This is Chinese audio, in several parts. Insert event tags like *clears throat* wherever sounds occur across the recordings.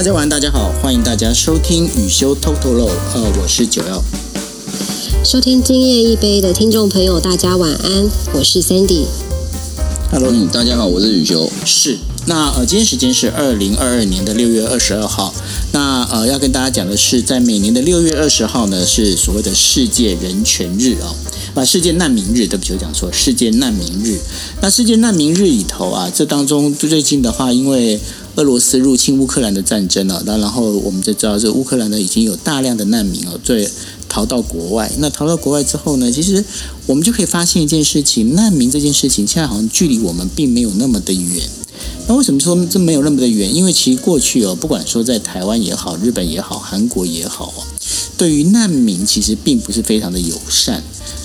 大家晚安，大家好，欢迎大家收听雨修偷偷漏，呃，我是九幺。收听今夜一杯的听众朋友，大家晚安，我是 Sandy。Hello，嗯，大家好，我是雨修。是，那呃，今天时间是二零二二年的六月二十二号。那呃，要跟大家讲的是，在每年的六月二十号呢，是所谓的世界人权日哦，把，世界难民日，对不起，我讲错，世界难民日。那世界难民日里头啊，这当中最近的话，因为俄罗斯入侵乌克兰的战争了、那然后我们就知道，这乌克兰呢已经有大量的难民哦，最逃到国外。那逃到国外之后呢，其实我们就可以发现一件事情：难民这件事情，现在好像距离我们并没有那么的远。那为什么说这没有那么的远？因为其实过去哦，不管说在台湾也好、日本也好、韩国也好哦，对于难民其实并不是非常的友善。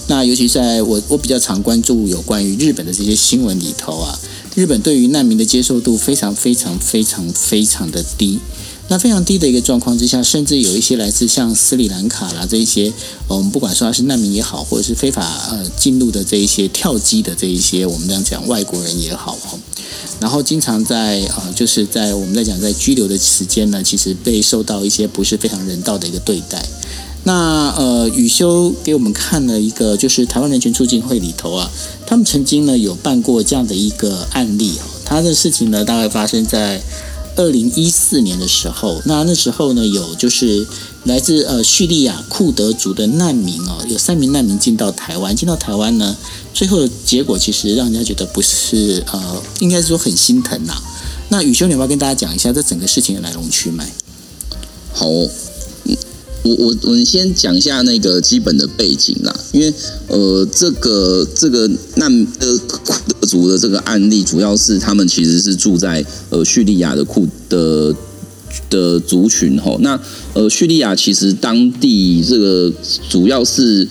那尤其在我我比较常关注有关于日本的这些新闻里头啊，日本对于难民的接受度非常非常非常非常的低。那非常低的一个状况之下，甚至有一些来自像斯里兰卡啦这一些，我们不管说他是难民也好，或者是非法呃进入的这一些跳机的这一些，我们这样讲外国人也好哦，然后经常在呃就是在我们在讲在拘留的时间呢，其实被受到一些不是非常人道的一个对待。那呃，雨修给我们看了一个，就是台湾人权促进会里头啊，他们曾经呢有办过这样的一个案例哦。他的事情呢，大概发生在二零一四年的时候。那那时候呢，有就是来自呃叙利亚库德族的难民哦，有三名难民进到台湾，进到台湾呢，最后的结果其实让人家觉得不是呃，应该是说很心疼呐、那雨修，你要不要跟大家讲一下这整个事情的来龙去脉？好、我我我们先讲一下那个基本的背景啦，因为呃，这个这个难呃库德族的这个案例，主要是他们其实是住在呃叙利亚的库的的族群吼。那呃叙利亚其实当地这个主要是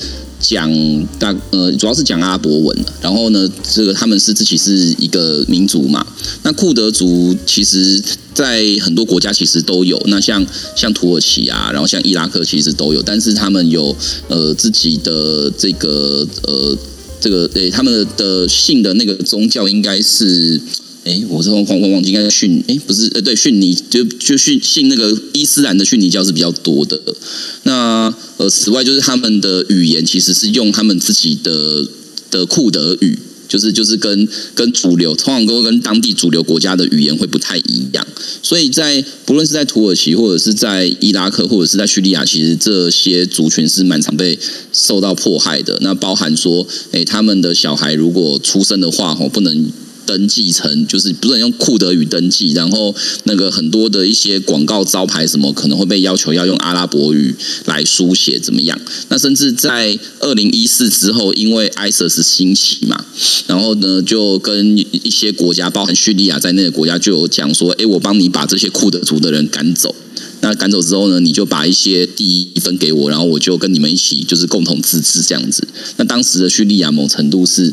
讲大呃主要是讲阿拉伯文，然后呢，这个他们是自己是一个民族嘛。那库德族其实，在很多国家其实都有，那像像土耳其啊，然后像伊拉克其实都有，但是他们有呃自己的这个呃这个诶、他们的信的那个宗教应该是。哎，我这忘忘忘记，应该是逊哎，不是呃，对，逊尼就就逊信那个伊斯兰的逊尼教是比较多的。那呃，此外就是他们的语言其实是用他们自己的的库德语，就是就是跟跟主流通常都跟当地主流国家的语言会不太一样，所以在不论是在土耳其或者是在伊拉克或者是在叙利亚，其实这些族群是蛮常被受到迫害的。那包含说，诶，他们的小孩如果出生的话，吼，不能。登记成就是不能用库德语登记，然后那个很多的一些广告招牌什么可能会被要求要用阿拉伯语来书写，怎么样？那甚至在二零一四之后，因为 ISIS 兴起嘛，然后呢就跟一些国家，包含叙利亚在内的国家就有讲说，诶，我帮你把这些库德族的人赶走。那赶走之后呢，你就把一些地分给我，然后我就跟你们一起就是共同自治这样子。那当时的叙利亚某程度是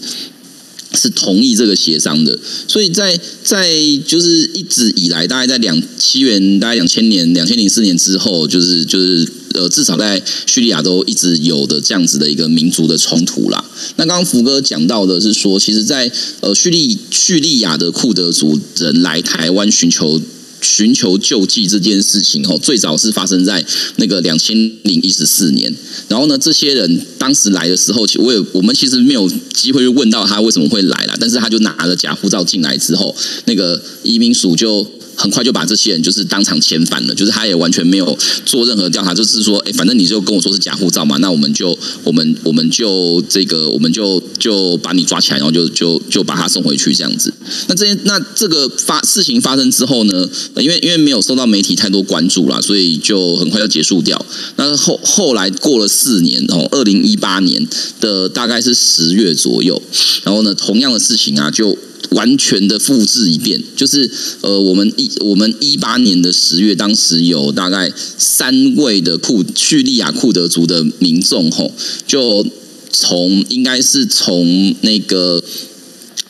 是同意这个协商的，所以在在就是一直以来，大概在两七元，大概两千年、两千零四年之后，就是就是呃，至少在叙利亚都一直有的这样子的一个民族的冲突啦。那刚刚福哥讲到的是说，其实在，呃叙利叙利亚的库德族人来台湾寻求。寻求救济这件事情哦，最早是发生在那个两千零一十四年。然后呢，这些人当时来的时候，我也我们其实没有机会去问到他为什么会来了，但是他就拿了假护照进来之后，那个移民署就。很快就把这些人就是当场遣返了，就是他也完全没有做任何调查，就是说，哎，反正你就跟我说是假护照嘛，那我们就我们我们就这个我们就就把你抓起来，然后就就就把他送回去这样子。那这些那这个发事情发生之后呢，因为因为没有受到媒体太多关注啦，所以就很快就结束掉。那后后来过了四年哦，二零一八年的大概是十月左右，然后呢，同样的事情啊就。完全的复制一遍，就是呃，我们一我们一八年的十月，当时有大概三位的库叙利亚库德族的民众吼，就从应该是从那个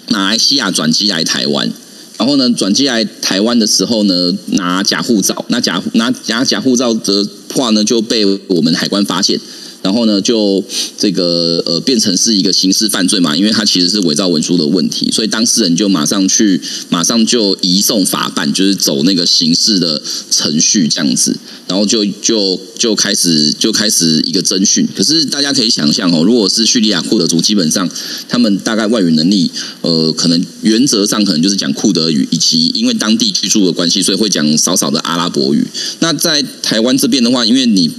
马来西亚转机来台湾，然后呢，转机来台湾的时候呢，拿假护照，那假拿拿假护照的话呢，就被我们海关发现。然后呢就这个呃变成是一个刑事犯罪嘛，因为他其实是伪造文书的问题，所以当事人就马上去马上就移送法办，就是走那个刑事的程序这样子，然后就就就开始就开始一个侦讯。可是大家可以想象哦，如果是叙利亚库德族，基本上他们大概外语能力呃可能原则上可能就是讲库德语，以及因为当地居住的关系，所以会讲少少的阿拉伯语。那在台湾这边的话，因为你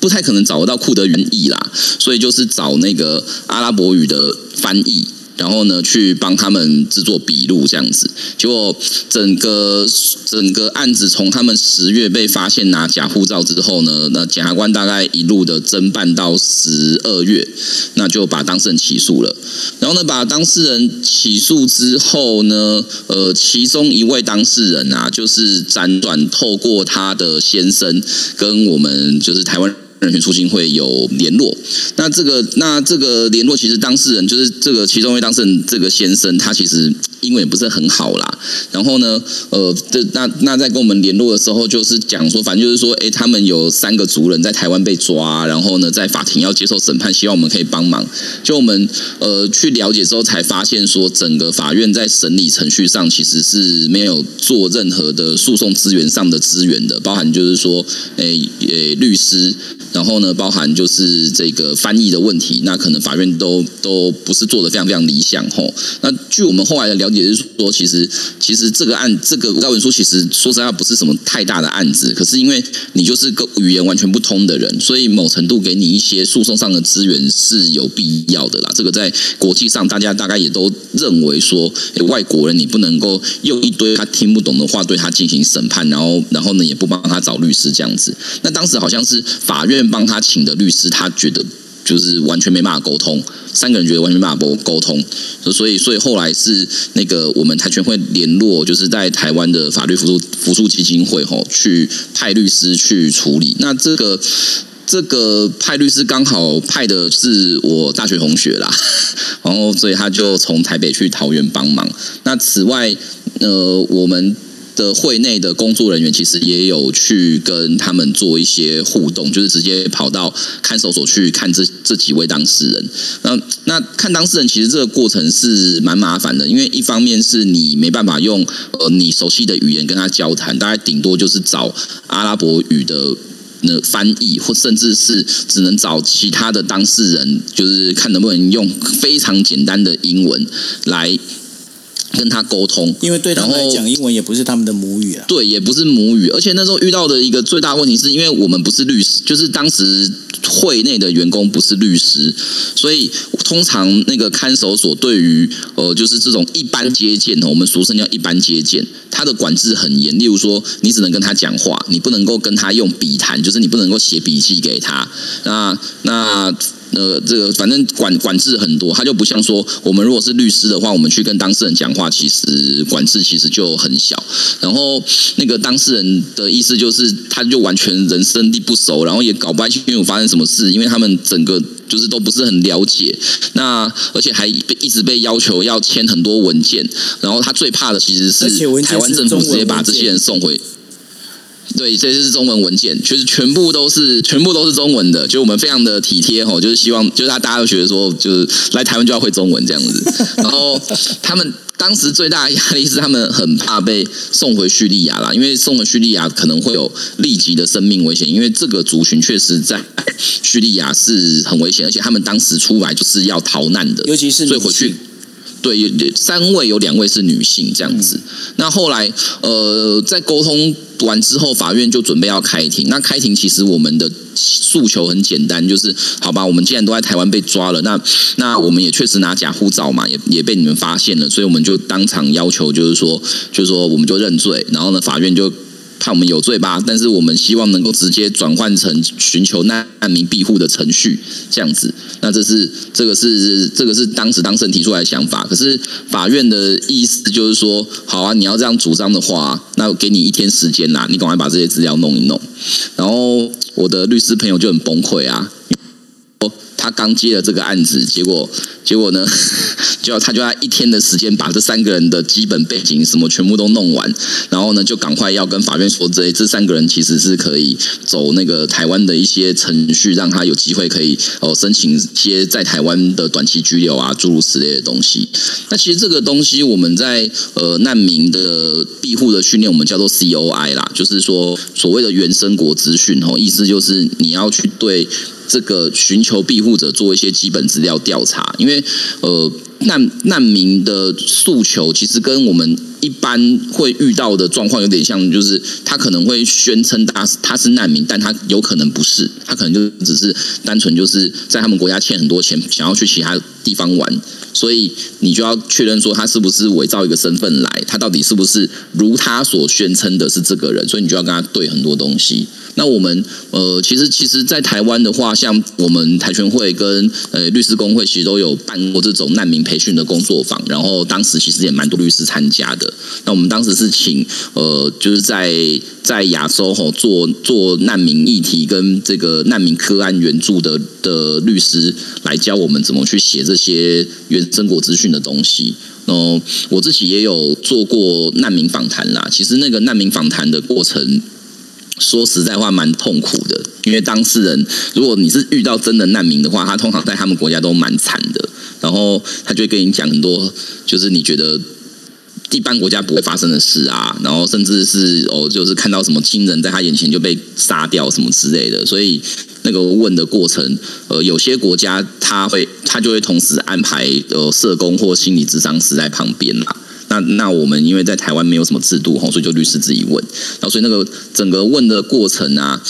不太可能找得到库德原意啦，所以就是找那个阿拉伯语的翻译。然后呢，去帮他们制作笔录这样子，结果整个整个案子从他们十月被发现拿假护照之后呢，那检察官大概一路的侦办到十二月，那就把当事人起诉了。然后呢，把当事人起诉之后呢，呃，其中一位当事人啊，就是辗转透过他的先生跟我们就是台湾。人权促进会有联络，那这个那这个联络其实当事人就是这个其中一位当事人这个先生，他其实英文也不是很好啦。然后呢，呃，这那那在跟我们联络的时候，就是讲说，反正就是说，哎，他们有三个族人在台湾被抓，然后呢，在法庭要接受审判，希望我们可以帮忙。就我们呃去了解之后，才发现说，整个法院在审理程序上其实是没有做任何的诉讼资源上的资源的，包含就是说，哎诶律师。然后呢，包含就是这个翻译的问题，那可能法院都都不是做的非常非常理想吼。那据我们后来的了解就是说，其实其实这个案这个告文书其实说实话不是什么太大的案子，可是因为你就是个语言完全不通的人，所以某程度给你一些诉讼上的资源是有必要的啦。这个在国际上大家大概也都认为说，外国人你不能够用一堆他听不懂的话对他进行审判，然后然后呢也不帮他找律师这样子。那当时好像是法院。帮他请的律师，他觉得就是完全没办法沟通，三个人觉得完全没办法沟沟通，所以所以后来是那个我们台全会联络，就是在台湾的法律辅助辅助基金会吼，去派律师去处理。那这个这个派律师刚好派的是我大学同学啦，*laughs* 然后所以他就从台北去桃园帮忙。那此外，呃，我们。的会内的工作人员其实也有去跟他们做一些互动，就是直接跑到看守所去看这这几位当事人。那那看当事人其实这个过程是蛮麻烦的，因为一方面是你没办法用呃你熟悉的语言跟他交谈，大概顶多就是找阿拉伯语的那翻译，或甚至是只能找其他的当事人，就是看能不能用非常简单的英文来。跟他沟通，因为对他们来讲，英文也不是他们的母语啊。对，也不是母语，而且那时候遇到的一个最大问题，是因为我们不是律师，就是当时会内的员工不是律师，所以通常那个看守所对于呃，就是这种一般接见的，我们俗称叫一般接见，他的管制很严。例如说，你只能跟他讲话，你不能够跟他用笔谈，就是你不能够写笔记给他。那那。呃，这个反正管管制很多，他就不像说我们如果是律师的话，我们去跟当事人讲话，其实管制其实就很小。然后那个当事人的意思就是，他就完全人生地不熟，然后也搞不清楚发生什么事，因为他们整个就是都不是很了解。那而且还被一直被要求要签很多文件，然后他最怕的其实是台湾政府直接把这些人送回。对，这是中文文件，就是全部都是全部都是中文的，就我们非常的体贴吼，就是希望就是他大家都觉得说，就是来台湾就要会中文这样子。然后他们当时最大的压力是他们很怕被送回叙利亚啦，因为送回叙利亚可能会有立即的生命危险，因为这个族群确实在叙利亚是很危险，而且他们当时出来就是要逃难的，尤其是所以回去。对，三位有两位是女性这样子。那后来，呃，在沟通完之后，法院就准备要开庭。那开庭其实我们的诉求很简单，就是好吧，我们既然都在台湾被抓了，那那我们也确实拿假护照嘛，也也被你们发现了，所以我们就当场要求，就是说，就是说，我们就认罪。然后呢，法院就。判我们有罪吧，但是我们希望能够直接转换成寻求难民庇护的程序，这样子。那这是这个是这个是当时当事人提出来的想法。可是法院的意思就是说，好啊，你要这样主张的话，那给你一天时间啦，你赶快把这些资料弄一弄。然后我的律师朋友就很崩溃啊。他刚接了这个案子，结果结果呢，*laughs* 就要他就要一天的时间把这三个人的基本背景什么全部都弄完，然后呢就赶快要跟法院说，这这三个人其实是可以走那个台湾的一些程序，让他有机会可以哦申请一些在台湾的短期居留啊，诸如此类的东西。那其实这个东西我们在呃难民的庇护的训练，我们叫做 COI 啦，就是说所谓的原生国资讯哦，意思就是你要去对这个寻求庇护者做一些基本资料调查，因为呃难难民的诉求其实跟我们一般会遇到的状况有点像，就是他可能会宣称他他是难民，但他有可能不是，他可能就只是单纯就是在他们国家欠很多钱，想要去其他地方玩。所以你就要确认说他是不是伪造一个身份来，他到底是不是如他所宣称的是这个人？所以你就要跟他对很多东西。那我们呃，其实其实，在台湾的话，像我们台全会跟呃律师工会，其实都有办过这种难民培训的工作坊，然后当时其实也蛮多律师参加的。那我们当时是请呃，就是在在亚洲吼做做难民议题跟这个难民科案援助的的律师来教我们怎么去写这些原生国资讯的东西。哦，我自己也有做过难民访谈啦。其实那个难民访谈的过程。说实在话，蛮痛苦的，因为当事人，如果你是遇到真的难民的话，他通常在他们国家都蛮惨的，然后他就会跟你讲很多，就是你觉得一般国家不会发生的事啊，然后甚至是哦，就是看到什么亲人在他眼前就被杀掉什么之类的，所以那个问的过程，呃，有些国家他会他就会同时安排呃社工或心理咨商师在旁边啦。那那我们因为在台湾没有什么制度吼，所以就律师自己问，然后所以那个整个问的过程啊，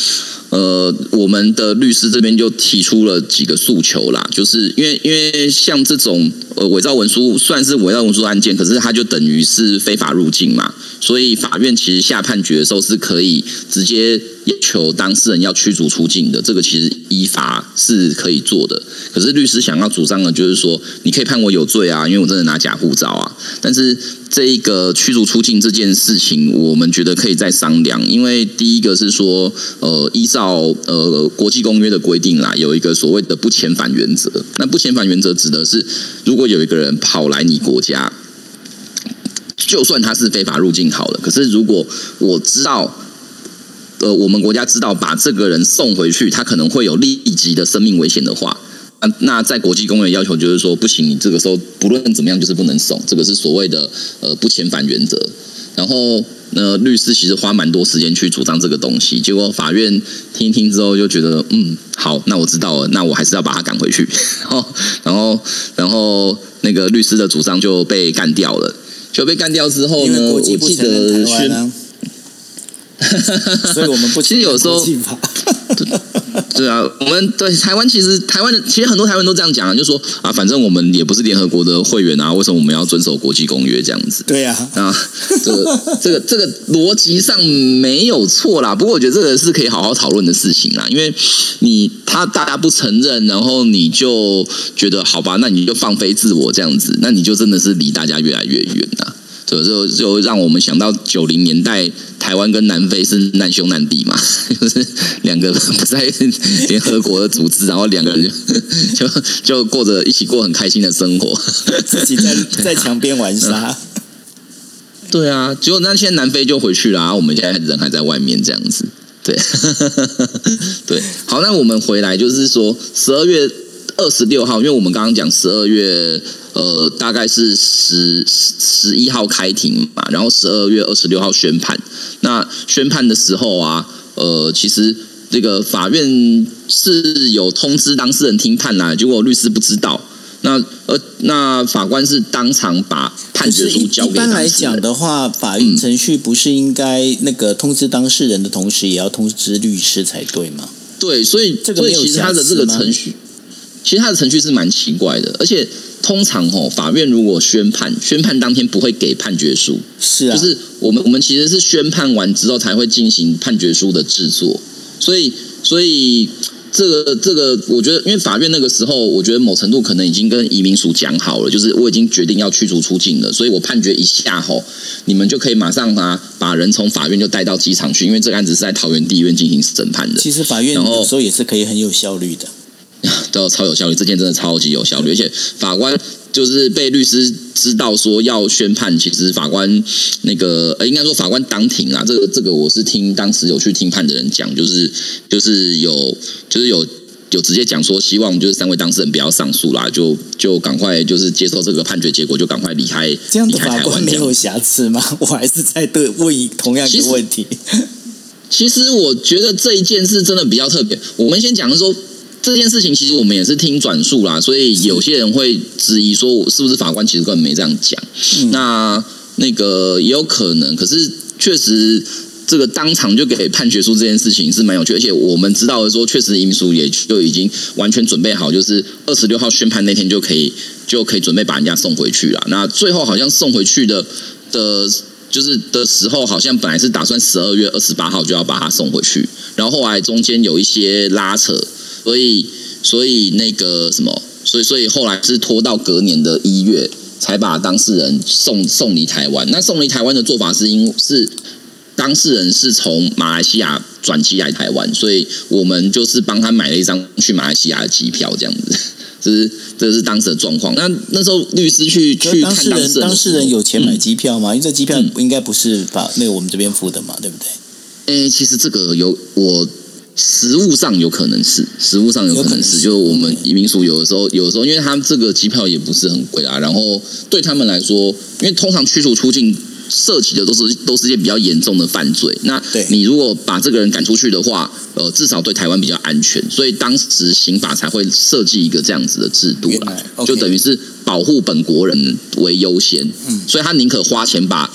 呃，我们的律师这边就提出了几个诉求啦，就是因为因为像这种呃伪造文书算是伪造文书案件，可是它就等于是非法入境嘛，所以法院其实下判决的时候是可以直接要求当事人要驱逐出境的，这个其实依法是可以做的。可是律师想要主张的，就是说你可以判我有罪啊，因为我真的拿假护照啊，但是。这一个驱逐出境这件事情，我们觉得可以再商量。因为第一个是说，呃，依照呃国际公约的规定啦，有一个所谓的不遣返原则。那不遣返原则指的是，如果有一个人跑来你国家，就算他是非法入境好了，可是如果我知道，呃，我们国家知道把这个人送回去，他可能会有立即的生命危险的话。那在国际公约要求就是说不行，你这个时候不论怎么样就是不能送，这个是所谓的呃不遣返原则。然后呃律师其实花蛮多时间去主张这个东西，结果法院听一听之后就觉得嗯好，那我知道了，那我还是要把他赶回去。*laughs* 然后然后然后那个律师的主张就被干掉了，就被干掉之后呢，我记得宣。*laughs* 所以我们不其实有时候。*laughs* *laughs* 对啊，我们对台湾其实台湾的其实很多台湾都这样讲啊，就说啊，反正我们也不是联合国的会员啊，为什么我们要遵守国际公约这样子？对呀，啊，这个这个 *laughs* 这个逻辑上没有错啦。不过我觉得这个是可以好好讨论的事情啦，因为你他大家不承认，然后你就觉得好吧，那你就放飞自我这样子，那你就真的是离大家越来越远呐。这就就让我们想到九零年代台湾跟南非是难兄难弟嘛，*laughs* 就是两个不在 *laughs* 联合国的组织，然后两个人就 *laughs* 就过着一起过很开心的生活，自己在在墙边玩沙。对啊，结果那现在南非就回去了，我们现在人还在外面这样子。对，对，好，那我们回来就是说十二月二十六号，因为我们刚刚讲十二月。呃，大概是十十一号开庭嘛，然后十二月二十六号宣判。那宣判的时候啊，呃，其实这个法院是有通知当事人听判啦，结果律师不知道。那呃，那法官是当场把判决书交给。一般来讲的话，法院程序不是应该那个通知当事人的同时，也要通知律师才对吗？对，所以这个所以其实他的这个程序，其实他的程序是蛮奇怪的，而且。通常哦，法院如果宣判，宣判当天不会给判决书，是啊，就是我们我们其实是宣判完之后才会进行判决书的制作，所以所以这个这个，我觉得因为法院那个时候，我觉得某程度可能已经跟移民署讲好了，就是我已经决定要驱逐出境了，所以我判决一下吼，你们就可以马上啊把人从法院就带到机场去，因为这个案子是在桃园地院进行审判的。其实法院有时候也是可以很有效率的。*laughs* 都超有效率，这件真的超级有效率，而且法官就是被律师知道说要宣判，其实法官那个呃，应该说法官当庭啊，这个这个我是听当时有去听判的人讲，就是就是有就是有。有直接讲说，希望就是三位当事人不要上诉啦，就就赶快就是接受这个判决结果，就赶快离开。这样的法官没有瑕疵吗？*laughs* 我还是在对问同样一个问题。*laughs* 其实我觉得这一件事真的比较特别。我们先讲的说这件事情，其实我们也是听转述啦，所以有些人会质疑说，我是不是法官其实根本没这样讲。那那个也有可能，可是确实这个当场就给判决书这件事情是蛮有趣，而且我们知道的说，确实民署也就已经完全准备好，就是二十六号宣判那天就可以就可以准备把人家送回去了。那最后好像送回去的的。就是的时候，好像本来是打算十二月二十八号就要把他送回去，然后后来中间有一些拉扯，所以所以那个什么，所以所以后来是拖到隔年的一月才把当事人送送离台湾。那送离台湾的做法是因是当事人是从马来西亚转机来台湾，所以我们就是帮他买了一张去马来西亚的机票，这样子。这 *laughs* 是这是当时的状况。那那时候律师去去看当事人，当事人有钱买机票吗？因为这机票嗯应该不是把那个我们这边付的嘛，对不对？诶、其实这个有我实物上有可能是，实物上有可能是，就是。就我们移民署有的时候，有的时候，因为他们这个机票也不是很贵啊，然后对他们来说，因为通常驱逐出境。涉及的都是都是一些比较严重的犯罪，那对。你如果把这个人赶出去的话，呃，至少对台湾比较安全，所以当时刑法才会设计一个这样子的制度啦就等于是保护本国人为优先，嗯。所以他宁可花钱把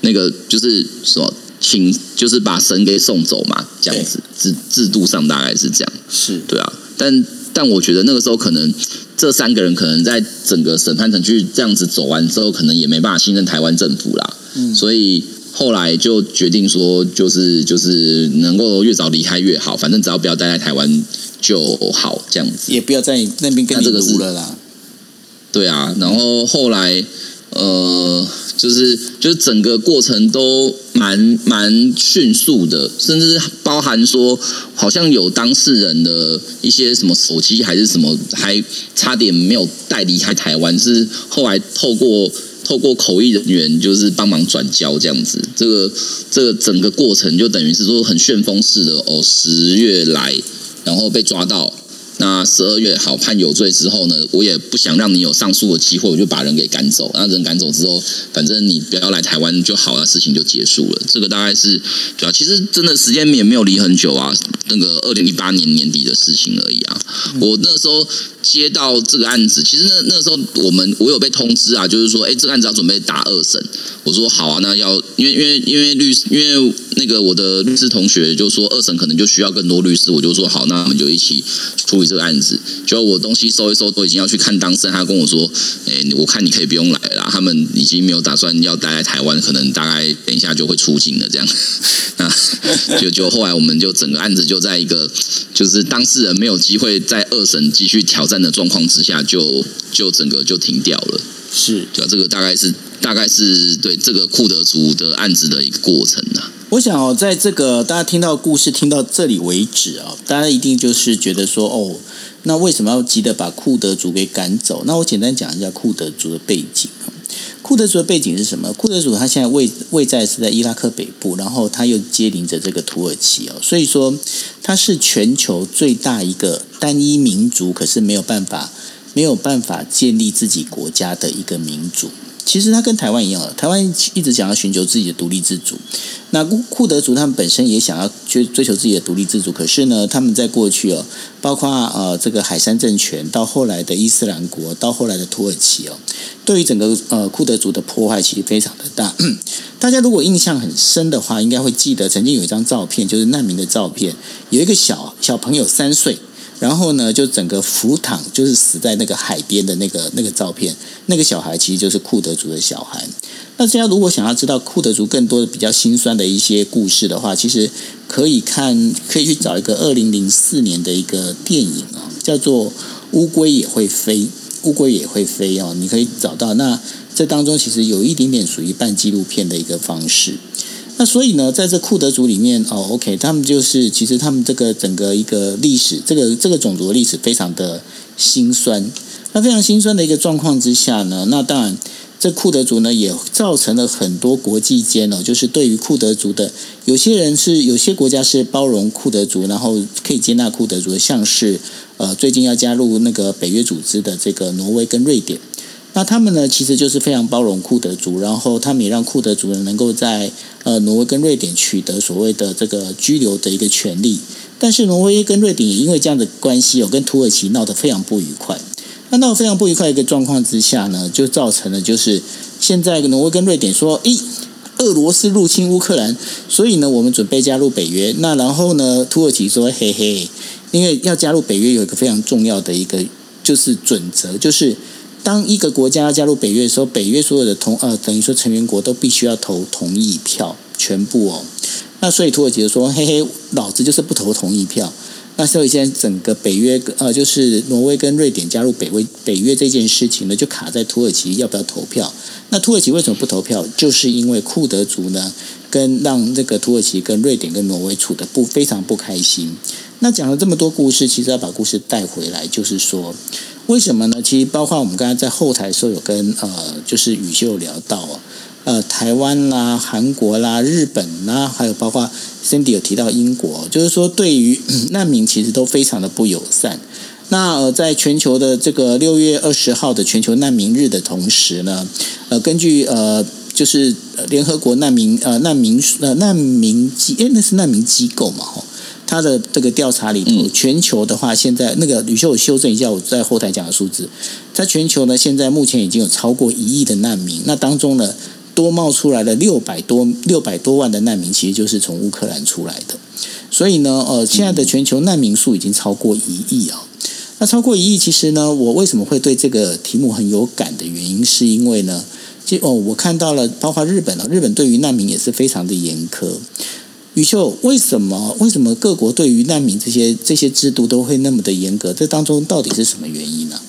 那个就是什么请，就是把神给送走嘛，这样子制制度上大概是这样，是对啊，但但我觉得那个时候可能这三个人可能在整个审判程序这样子走完之后，可能也没办法信任台湾政府啦，嗯所以后来就决定说，就是就是能够越早离开越好，反正只要不要待在台湾就好，这样子。也不要在你那边跟这个是撸了啦。对啊，然后后来呃，就是就是整个过程都蛮蛮迅速的，甚至包含说好像有当事人的一些什么手机还是什么，还差点没有带离开台湾，是后来透过。透过口译人员就是帮忙转交这样子，这个这个整个过程就等于是说很旋风式的哦，十月来，然后被抓到，那十二月好判有罪之后呢，我也不想让你有上诉的机会，我就把人给赶走。那人赶走之后，反正你不要来台湾就好了，事情就结束了。这个大概是对啊，其实真的时间也没有离很久啊，那个二零一八年年底的事情而已啊。我那时候接到这个案子，其实那那时候我们我有被通知啊，就是说，哎，这个案子要准备打二审。我说好啊，那要因为因为因为律师，因为那个我的律师同学就说二审可能就需要更多律师，我就说好，那我们就一起处理这个案子。就我东西收一收，都已经要去看当事人，他跟我说，哎，我看你可以不用来了，他们已经没有打算要待在台湾，可能大概等一下就会出境了这样。*laughs* 那 *laughs* 就就后来我们就整个案子就在一个就是当事人没有机会在二审继续挑战的状况之下，就就整个就停掉了。是，对啊，这个大概是大概是对这个库德族的案子的一个过程啊。我想哦，在这个大家听到故事听到这里为止啊，大家一定就是觉得说，哦，那为什么要急着把库德族给赶走？那我简单讲一下库德族的背景。库德族的背景是什么？库德族他现在位位在是在伊拉克北部，然后他又接邻着这个土耳其哦，所以说它是全球最大一个单一民族，可是没有办法没有办法建立自己国家的一个民族。其实它跟台湾一样，台湾一直想要寻求自己的独立自主。那库库德族他们本身也想要追追求自己的独立自主，可是呢，他们在过去哦，包括呃这个海山政权，到后来的伊斯兰国，到后来的土耳其哦，对于整个呃库德族的破坏其实非常的大。*clears throat* 大家如果印象很深的话，应该会记得曾经有一张照片，就是难民的照片，有一个小小朋友三岁。然后呢，就整个浮躺，就是死在那个海边的那个那个照片，那个小孩其实就是库德族的小孩。那大家如果想要知道库德族更多的比较心酸的一些故事的话，其实可以看，可以去找一个二零零四年的一个电影啊，叫做《乌龟也会飞》，乌龟也会飞哦，你可以找到。那这当中其实有一点点属于半纪录片的一个方式。那所以呢，在这库德族里面，哦，OK，他们就是其实他们这个整个一个历史，这个这个种族的历史非常的心酸。那非常心酸的一个状况之下呢，那当然。这库德族呢，也造成了很多国际间哦，就是对于库德族的有些人是有些国家是包容库德族，然后可以接纳库德族，像是呃最近要加入那个北约组织的这个挪威跟瑞典，那他们呢其实就是非常包容库德族，然后他们也让库德族人能够在呃挪威跟瑞典取得所谓的这个居留的一个权利，但是挪威跟瑞典也因为这样的关系哦，跟土耳其闹得非常不愉快。那闹得非常不愉快一个状况之下呢，就造成了就是现在挪威跟瑞典说，咦，俄罗斯入侵乌克兰，所以呢，我们准备加入北约。那然后呢，土耳其说，嘿嘿，因为要加入北约有一个非常重要的一个就是准则，就是当一个国家要加入北约的时候，北约所有的同呃等于说成员国都必须要投同意票，全部哦。那所以土耳其就说，嘿嘿，老子就是不投同意票。那所以现在整个北约呃，就是挪威跟瑞典加入北威北约这件事情呢，就卡在土耳其要不要投票。那土耳其为什么不投票？就是因为库德族呢，跟让这个土耳其跟瑞典跟挪威处的不非常不开心。那讲了这么多故事，其实要把故事带回来，就是说为什么呢？其实包括我们刚才在后台的时候有跟呃，就是宇秀聊到啊。呃，台湾啦、韩国啦、日本啦，还有包括 Cindy 有提到英国，就是说对于 *clears throat* 难民其实都非常的不友善。那呃，在全球的这个六月二十号的全球难民日的同时呢，呃，根据呃就是联合国难民呃难民呃难民机诶那是难民机构嘛吼，他的这个调查里头，全球的话现在那个吕秀我修正一下我在后台讲的数字，在全球呢现在目前已经有超过一亿的难民，那当中呢。多冒出来了六百多六百多万的难民，其实就是从乌克兰出来的。所以呢，呃，现在的全球难民数已经超过一亿啊。那超过一亿，其实呢，我为什么会对这个题目很有感的原因，是因为呢，就哦，我看到了，包括日本啊，日本对于难民也是非常的严苛。宇秀，为什么为什么各国对于难民这些这些制度都会那么的严格？这当中到底是什么原因呢？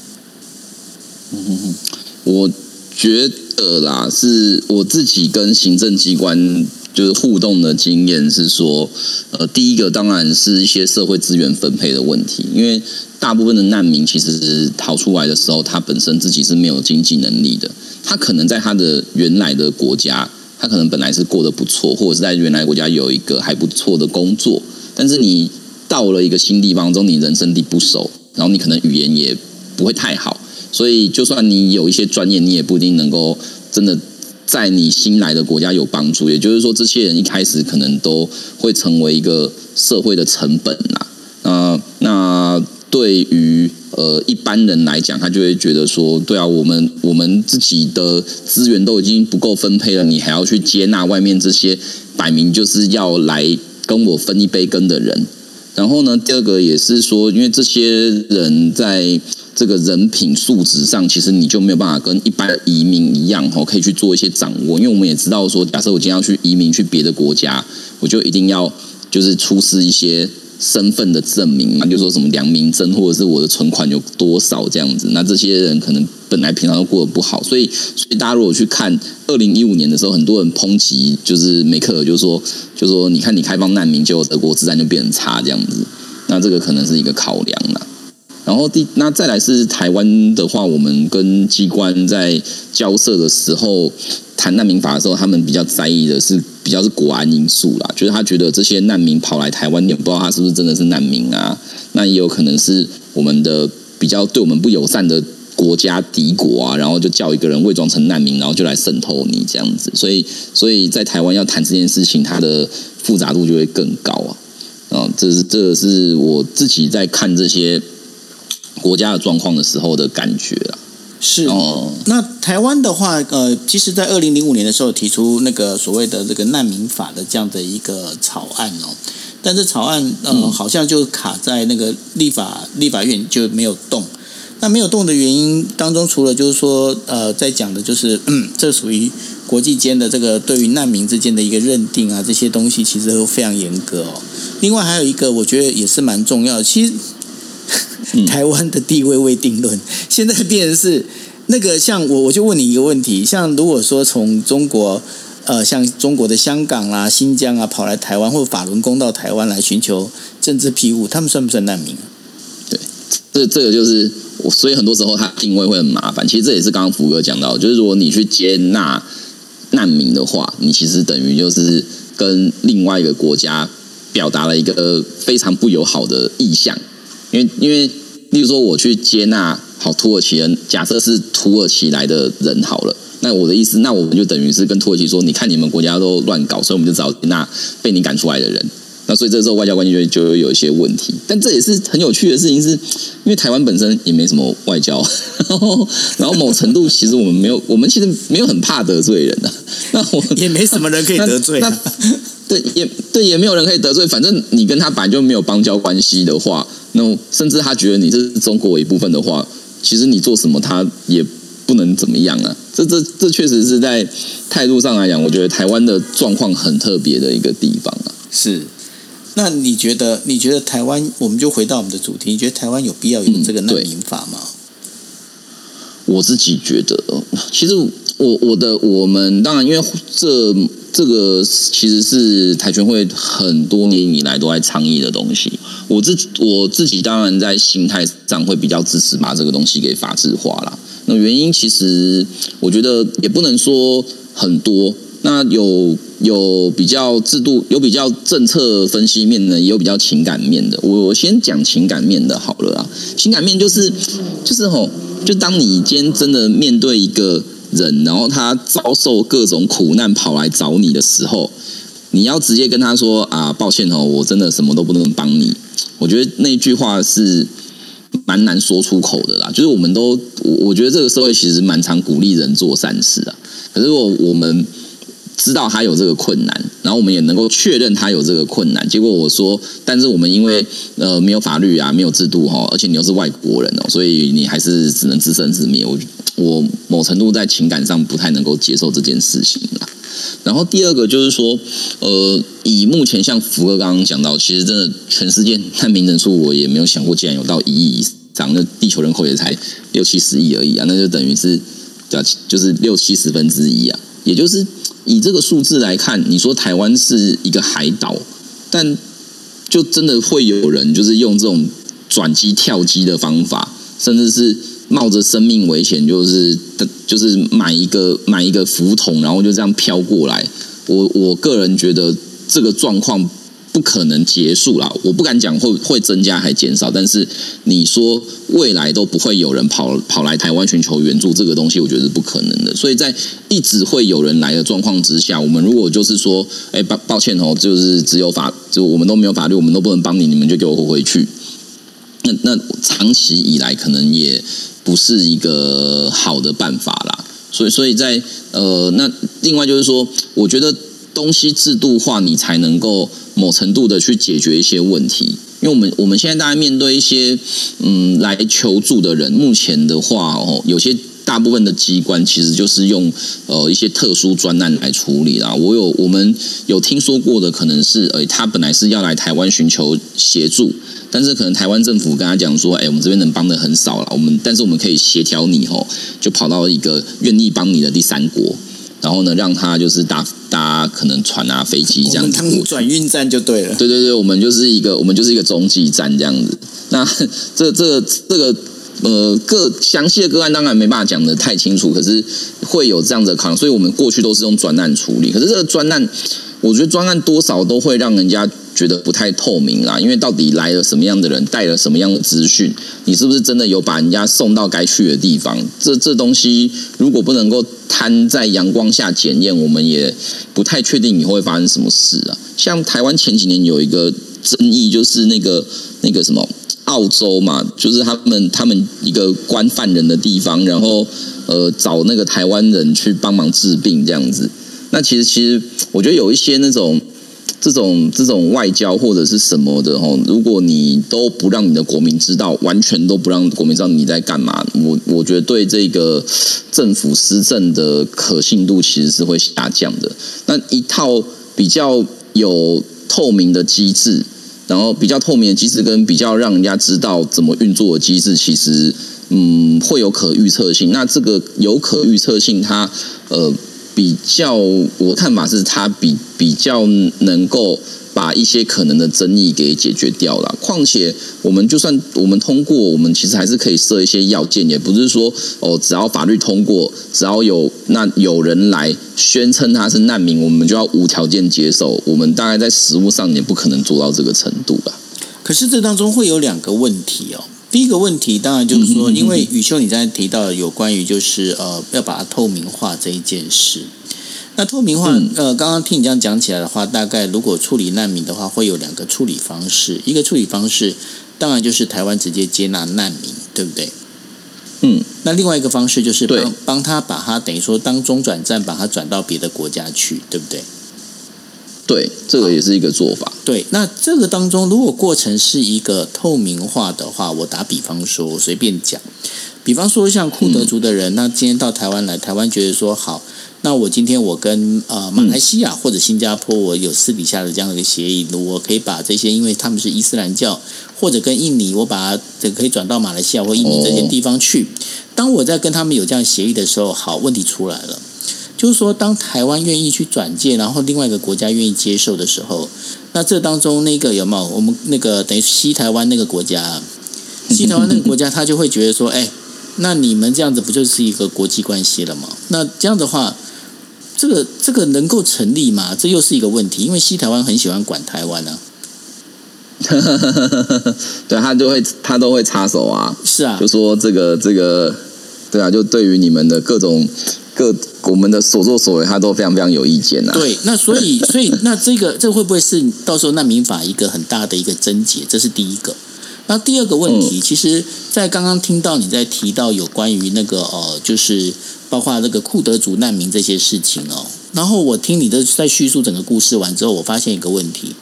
嗯，我觉。得啦，是我自己跟行政机关就是互动的经验是说，呃，第一个当然是一些社会资源分配的问题，因为大部分的难民其实逃出来的时候，他本身自己是没有经济能力的，他可能在他的原来的国家，他可能本来是过得不错，或者是在原来国家有一个还不错的工作，但是你到了一个新地方中，你人生地不熟，然后你可能语言也不会太好。所以，就算你有一些专业，你也不一定能够真的在你新来的国家有帮助。也就是说，这些人一开始可能都会成为一个社会的成本呐。那那对于呃一般人来讲，他就会觉得说，对啊，我们我们自己的资源都已经不够分配了，你还要去接纳外面这些摆明就是要来跟我分一杯羹的人。然后呢，第二个也是说，因为这些人在。这个人品素质上，其实你就没有办法跟一般移民一样，哈，可以去做一些掌握。因为我们也知道说，假设我今天要去移民去别的国家，我就一定要就是出示一些身份的证明嘛，就说什么良民证或者是我的存款有多少这样子。那这些人可能本来平常都过得不好，所以所以大家如果去看二零一五年的时候，很多人抨击就是梅克尔，就说就说你看你开放难民，结果德国自然就变差这样子。那这个可能是一个考量了。然后第那再来是台湾的话，我们跟机关在交涉的时候谈难民法的时候，他们比较在意的是比较是国安因素啦，就是他觉得这些难民跑来台湾，也不知道他是不是真的是难民啊，那也有可能是我们的比较对我们不友善的国家敌国啊，然后就叫一个人伪装成难民，然后就来渗透你这样子，所以所以在台湾要谈这件事情，它的复杂度就会更高啊，啊，这是这是我自己在看这些。国家的状况的时候的感觉啊，是哦。那台湾的话，呃，其实，在二零零五年的时候提出那个所谓的这个难民法的这样的一个草案哦，但是草案呃好像就卡在那个立法立法院就没有动。那没有动的原因当中，除了就是说呃，在讲的就是嗯，这属于国际间的这个对于难民之间的一个认定啊，这些东西其实都非常严格哦。另外还有一个，我觉得也是蛮重要的，其实。台湾的地位未定论，*laughs* 现在变成是那个像我，我就问你一个问题：像如果说从中国呃，像中国的香港啦、新疆啊，跑来台湾或法轮功到台湾来寻求政治庇护，他们算不算难民啊？对，这这个就是我，所以很多时候他定位会很麻烦。其实这也是刚刚福哥讲到，就是如果你去接纳难民的话，你其实等于就是跟另外一个国家表达了一个非常不友好的意向，因为因为例如说我去接纳好土耳其人，假设是土耳其来的人好了。那我的意思，那我们就等于是跟土耳其说，你看你们国家都乱搞，所以我们就找那被你赶出来的人。那所以这时候外交关系就就有一些问题。但这也是很有趣的事情，是因为台湾本身也没什么外交，然 *laughs* 后然后某程度其实我们没有，我们其实没有很怕得罪人的。那我也没什么人可以得罪。那对也对也没有人可以得罪，反正你跟他本来就没有邦交关系的话，那甚至他觉得你是中国一部分的话，其实你做什么他也。不能怎么样啊？这这这确实是在态度上来讲，我觉得台湾的状况很特别的一个地方啊。是，那你觉得？你觉得台湾？我们就回到我们的主题，你觉得台湾有必要有这个难民法吗？我自己觉得，其实我我的我们当然，因为这这个其实是台全会很多年以来都在倡议的东西。我自我自己当然在心态上会比较支持把这个东西给法制化了。那原因其实我觉得也不能说很多，那有有比较制度，有比较政策分析面的，也有比较情感面的。我先讲情感面的好了啊，情感面就是就是吼，就当你今天真的面对一个人，然后他遭受各种苦难跑来找你的时候，你要直接跟他说啊，抱歉哦，我真的什么都不能帮你。我觉得那句话是。蛮难说出口的啦，就是我们都，我觉得这个社会其实蛮常鼓励人做善事啊。可是我我们知道他有这个困难，然后我们也能够确认他有这个困难，结果我说，但是我们因为呃没有法律啊，没有制度哈，而且你又是外国人哦，*laughs* 所以你还是只能自生自灭。我我某程度在情感上不太能够接受这件事情啦。然后第二个就是说，呃，以目前像福哥刚刚讲到，其实真的全世界难民人数，我也没有想过，竟然有到一亿以上，那地球人口也才六七十亿而已啊，那就等于是，对就是六七十分之一啊。也就是以这个数字来看，你说台湾是一个海岛，但就真的会有人就是用这种转机跳机的方法，甚至是。冒着生命危险，就是就是买一个买一个浮筒，然后就这样飘过来。我我个人觉得这个状况不可能结束了。我不敢讲会会增加还减少，但是你说未来都不会有人跑跑来台湾寻求援助，这个东西我觉得是不可能的。所以在一直会有人来的状况之下，我们如果就是说，哎，抱抱歉哦，就是只有法，就我们都没有法律，我们都不能帮你，你们就给我回去。那那长期以来可能也。不是一个好的办法啦，所以所以在呃，那另外就是说，我觉得东西制度化，你才能够某程度的去解决一些问题。因为我们我们现在大家面对一些嗯来求助的人，目前的话哦，有些大部分的机关其实就是用呃一些特殊专案来处理啦。我有我们有听说过的，可能是呃他本来是要来台湾寻求协助。但是可能台湾政府跟他讲说，哎，我们这边能帮的很少了，我们但是我们可以协调你吼，就跑到一个愿意帮你的第三国，然后呢，让他就是搭搭可能船啊、飞机这样子，转运站就对了。对对对，我们就是一个我们就是一个中继站这样子。那 *laughs* 这这个这个呃，各详细的个案当然没办法讲的太清楚，可是会有这样的考量，所以我们过去都是用专案处理。可是这个专案，我觉得专案多少都会让人家。觉得不太透明啦，因为到底来了什么样的人，带了什么样的资讯，你是不是真的有把人家送到该去的地方？这这东西如果不能够摊在阳光下检验，我们也不太确定以后会发生什么事啊。像台湾前几年有一个争议，就是那个那个什么澳洲嘛，就是他们他们一个关犯人的地方，然后呃找那个台湾人去帮忙治病这样子。那其实其实我觉得有一些那种。这种这种外交或者是什么的吼，如果你都不让你的国民知道，完全都不让国民知道你在干嘛，我我觉得对这个政府施政的可信度其实是会下降的。那一套比较有透明的机制，然后比较透明的机制跟比较让人家知道怎么运作的机制，其实嗯会有可预测性。那这个有可预测性，它呃。比较，我看法是它比比较能够把一些可能的争议给解决掉了。况且，我们就算我们通过，我们其实还是可以设一些要件，也不是说哦，只要法律通过，只要有那有人来宣称他是难民，我们就要无条件接受。我们大概在实务上也不可能做到这个程度吧。可是这当中会有两个问题哦。第一个问题当然就是说，因为宇修你刚才提到有关于就是呃要把它透明化这一件事。那透明化呃，刚刚听你这样讲起来的话，大概如果处理难民的话，会有两个处理方式。一个处理方式当然就是台湾直接接纳难民，对不对？嗯。那另外一个方式就是帮帮他把他等于说当中转站，把他转到别的国家去，对不对？对，这个也是一个做法。对，那这个当中，如果过程是一个透明化的话，我打比方说，我随便讲，比方说像库德族的人，那今天到台湾来，台湾觉得说好，那我今天我跟呃马来西亚或者新加坡，我有私底下的这样的一个协议，我可以把这些，因为他们是伊斯兰教，或者跟印尼，我把这可以转到马来西亚或印尼这些地方去。当我在跟他们有这样协议的时候，好，问题出来了。就是说，当台湾愿意去转介，然后另外一个国家愿意接受的时候，那这当中那个有没有我们那个等于西台湾那个国家，*laughs* 西台湾那个国家，他就会觉得说，哎，那你们这样子不就是一个国际关系了吗？那这样的话，这个这个能够成立吗？这又是一个问题，因为西台湾很喜欢管台湾啊。*laughs* 对他就会他都会插手啊，是啊，就说这个这个，对啊，就对于你们的各种。各我们的所作所为，他都非常非常有意见呐。对，那所以 *laughs* 所以那这个这会不会是到时候难民法一个很大的一个症结？这是第一个。那第二个问题，其实，在刚刚听到你在提到有关于那个呃，就是包括那个库德族难民这些事情哦。然后我听你的在叙述整个故事完之后，我发现一个问题，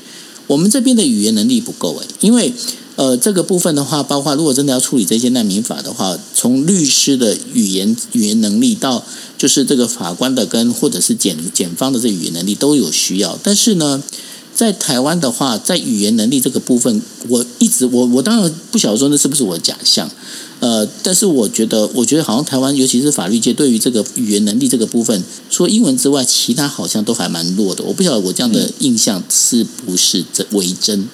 我们这边的语言能力不够诶，因为。呃，这个部分的话，包括如果真的要处理这些难民法的话，从律师的语言语言能力到就是这个法官的跟或者是检检方的这语言能力都有需要。但是呢，在台湾的话，在语言能力这个部分，我一直我我当然不晓得说那是不是我假象，呃，但是我觉得我觉得好像台湾尤其是法律界对于这个语言能力这个部分，除了英文之外，其他好像都还蛮弱的。我不晓得我这样的印象是不是真为真。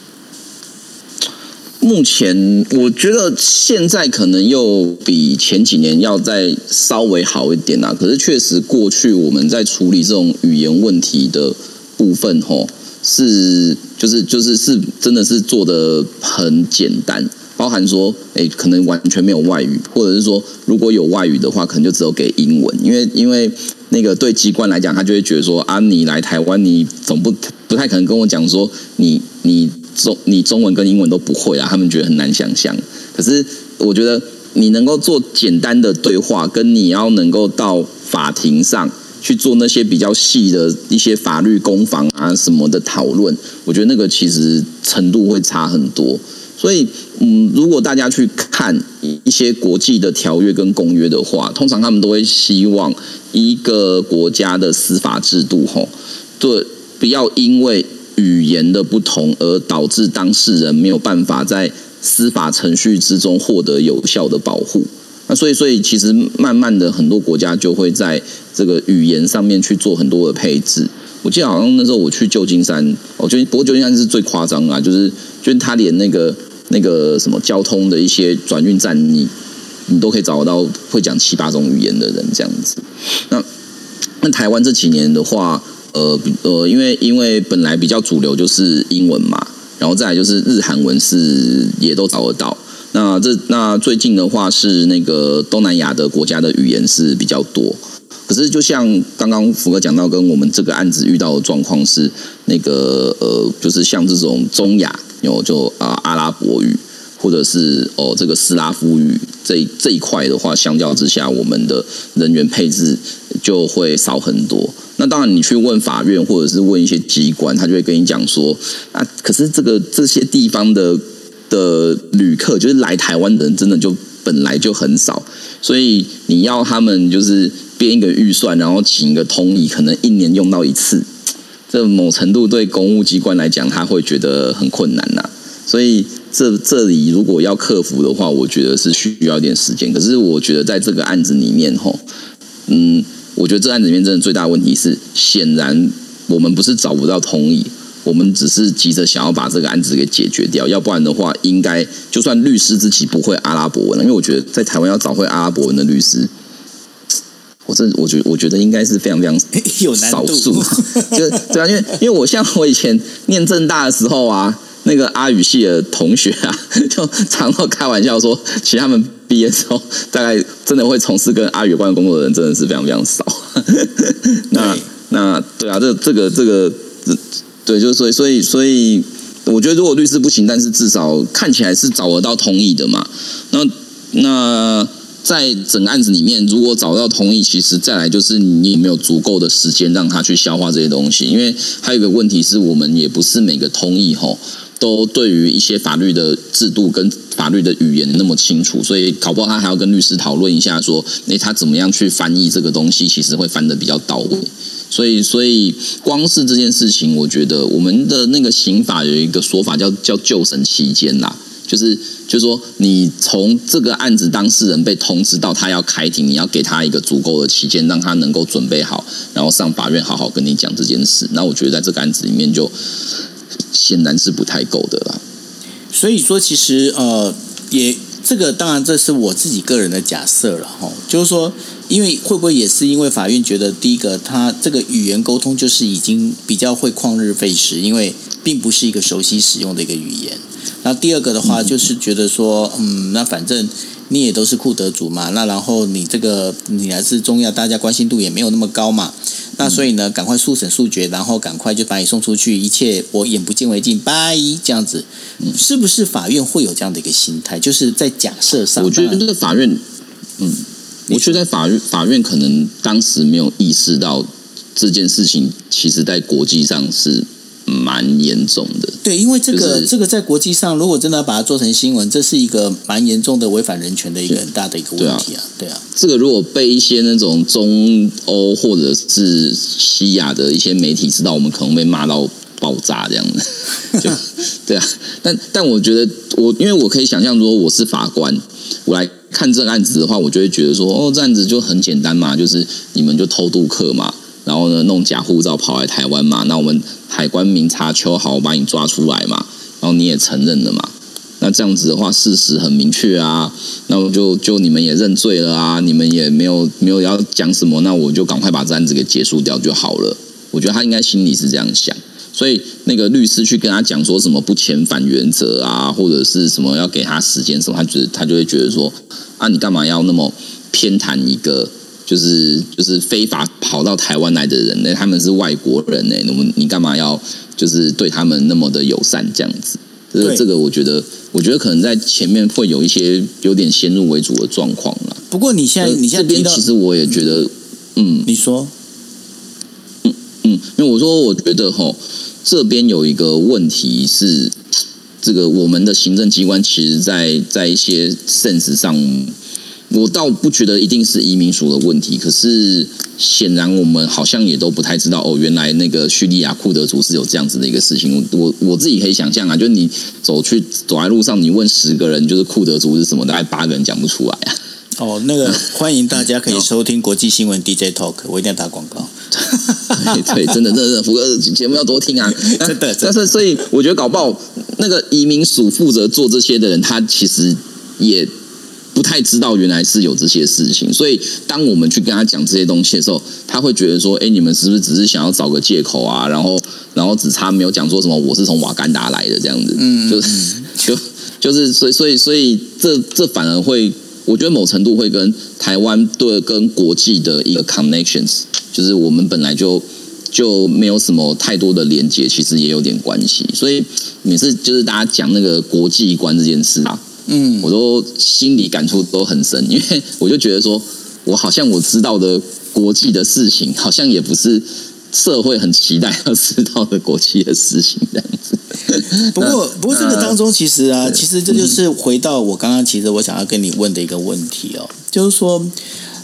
目前我觉得现在可能又比前几年要再稍微好一点啦。可是确实过去我们在处理这种语言问题的部分，吼是就是就是是真的是做的很简单，包含说，哎，可能完全没有外语，或者是说如果有外语的话，可能就只有给英文，因为因为那个对机关来讲，他就会觉得说，啊，你来台湾，你总不不太可能跟我讲说，你你。中你中文跟英文都不会啊，他们觉得很难想象。可是我觉得你能够做简单的对话，跟你要能够到法庭上去做那些比较细的一些法律攻防啊什么的讨论，我觉得那个其实程度会差很多。所以，嗯，如果大家去看一些国际的条约跟公约的话，通常他们都会希望一个国家的司法制度，吼，对，不要因为。语言的不同，而导致当事人没有办法在司法程序之中获得有效的保护。那所以，所以其实慢慢的，很多国家就会在这个语言上面去做很多的配置。我记得好像那时候我去旧金山，我觉得不过旧金山是最夸张啊，就是就是他连那个那个什么交通的一些转运站，你你都可以找到会讲七八种语言的人这样子。那那台湾这几年的话。呃，呃，因为因为本来比较主流就是英文嘛，然后再来就是日韩文是也都找得到。那这那最近的话是那个东南亚的国家的语言是比较多。可是就像刚刚福哥讲到，跟我们这个案子遇到的状况是那个呃，就是像这种中亚有就啊阿拉伯语或者是哦这个斯拉夫语这这一块的话，相较之下，我们的人员配置就会少很多。那当然，你去问法院或者是问一些机关，他就会跟你讲说，啊，可是这个这些地方的的旅客，就是来台湾的人，真的就本来就很少，所以你要他们就是编一个预算，然后请一个通译，可能一年用到一次，这某程度对公务机关来讲，他会觉得很困难呐。所以这这里如果要克服的话，我觉得是需要一点时间。可是我觉得在这个案子里面，吼，嗯。我觉得这案子里面真的最大的问题是，显然我们不是找不到同意，我们只是急着想要把这个案子给解决掉，要不然的话，应该就算律师自己不会阿拉伯文了，因为我觉得在台湾要找会阿拉伯文的律师。我这我觉我觉得应该是非常非常少数，*laughs* 就对啊，因为因为我像我以前念正大的时候啊，那个阿语系的同学啊，*laughs* 就常常开玩笑说，其实他们毕业之后，大概真的会从事跟阿语有关的工作的人，真的是非常非常少。*laughs* 那对那对啊，这这个这个这对，就是所以所以所以，我觉得如果律师不行，但是至少看起来是找得到同意的嘛。那那在整个案子里面，如果找到同意，其实再来就是你有没有足够的时间让他去消化这些东西。因为还有一个问题是我们也不是每个同意吼都对于一些法律的制度跟法律的语言那么清楚，所以搞不好他还要跟律师讨论一下，说，诶，他怎么样去翻译这个东西，其实会翻得比较到位。所以，*laughs* 所以光是这件事情，我觉得我们的那个刑法有一个说法叫叫救审期间啦，就是就是说，你从这个案子当事人被通知到他要开庭，你要给他一个足够的期间，让他能够准备好，然后上法院好好跟你讲这件事。那我觉得在这个案子里面就显然是不太够的啦。所以说，其实呃，也这个当然这是我自己个人的假设了哈，就是说，因为会不会也是因为法院觉得第一个，他这个语言沟通就是已经比较会旷日费时，因为并不是一个熟悉使用的一个语言。那第二个的话，就是觉得说，嗯，那反正你也都是库德族嘛，那然后你这个你还是中亚，大家关心度也没有那么高嘛。那所以呢，赶快速审速决，然后赶快就把你送出去，一切我眼不见为净，拜这样子，是不是法院会有这样的一个心态？就是在假设上，我觉得这个法院，嗯，我觉得在法院法院可能当时没有意识到这件事情，其实在国际上是蛮严重的。对，因为这个、就是这个在国际上，如果真的要把它做成新闻，这是一个蛮严重的违反人权的一个很大的一个问题啊，对啊，这个如果被一些那种中欧或者是西亚的一些媒体知道，我们可能被骂到爆炸这样。*laughs* 的。就对啊，但但我觉得我因为我可以想象，如果我是法官，我来看这个案子的话，我就会觉得说，哦，这案子就很简单嘛，就是你们就偷渡客嘛，然后呢弄假护照跑来台湾嘛，那我们海关明察秋毫把你抓出来嘛，然后你也承认了嘛。那这样子的话，事实很明确啊，那我就就你们也认罪了啊，你们也没有没有要讲什么，那我就赶快把这案子给结束掉就好了。我觉得他应该心里是这样想，所以那个律师去跟他讲说什么不遣返原则啊，或者是什么要给他时间什么，他觉得他就会觉得说啊，你干嘛要那么偏袒一个就是就是非法跑到台湾来的人呢？他们是外国人呢，我们你干嘛要就是对他们那么的友善这样子？这个这个，我觉得，我觉得可能在前面会有一些有点先入为主的状况了。不过你现在你现这在提到边其实我也觉得，嗯你说嗯，因为我说我觉得哈，这边有一个问题是，这个我们的行政机关其实在在一些 sense 上，我倒不觉得一定是移民署的问题，可是显然我们好像也都不太知道哦，原来那个叙利亚库德族是有这样子的一个事情。我我我自己可以想象啊，就是你走去走在路上，你问十个人就是库德族是什么，大概八个人讲不出来啊。哦，那个欢迎大家可以收听国际新闻 DJ Talk，我一定要打广告。对对，真的真的福哥节目要多听啊！*laughs* 真的但是所以我觉得搞不好那个移民署负责做这些的人，他其实也不太知道原来是有这些事情。所以当我们去跟他讲这些东西的时候，他会觉得说：“哎，你们是不是只是想要找个借口啊？然后然后只差没有讲说什么我是从瓦干达来的这样子，嗯就是就 *laughs* 就是所以所以所以这这反而会。”我觉得某程度会跟台湾对跟国际的一个 connections，就是我们本来就就没有什么太多的连接，其实也有点关系。所以每次就是大家讲那个国际观这件事啊，嗯，我都心里感触都很深，*laughs* 因为我就觉得说，我好像我知道的国际的事情，好像也不是社会很期待要知道的国际的事情这样子。*laughs* 不过，不过这个当中，其实啊，对其实这就是回到我刚刚其实我想要跟你问的一个问题哦，就是说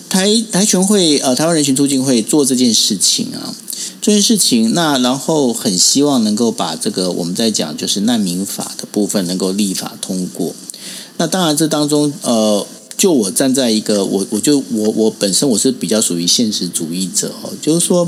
台台全会呃台湾人权促进会做这件事情啊，这件事情，那然后很希望能够把这个我们在讲就是难民法的部分能够立法通过。那当然，这当中呃，就我站在一个我我就我我本身我是比较属于现实主义者哦，就是说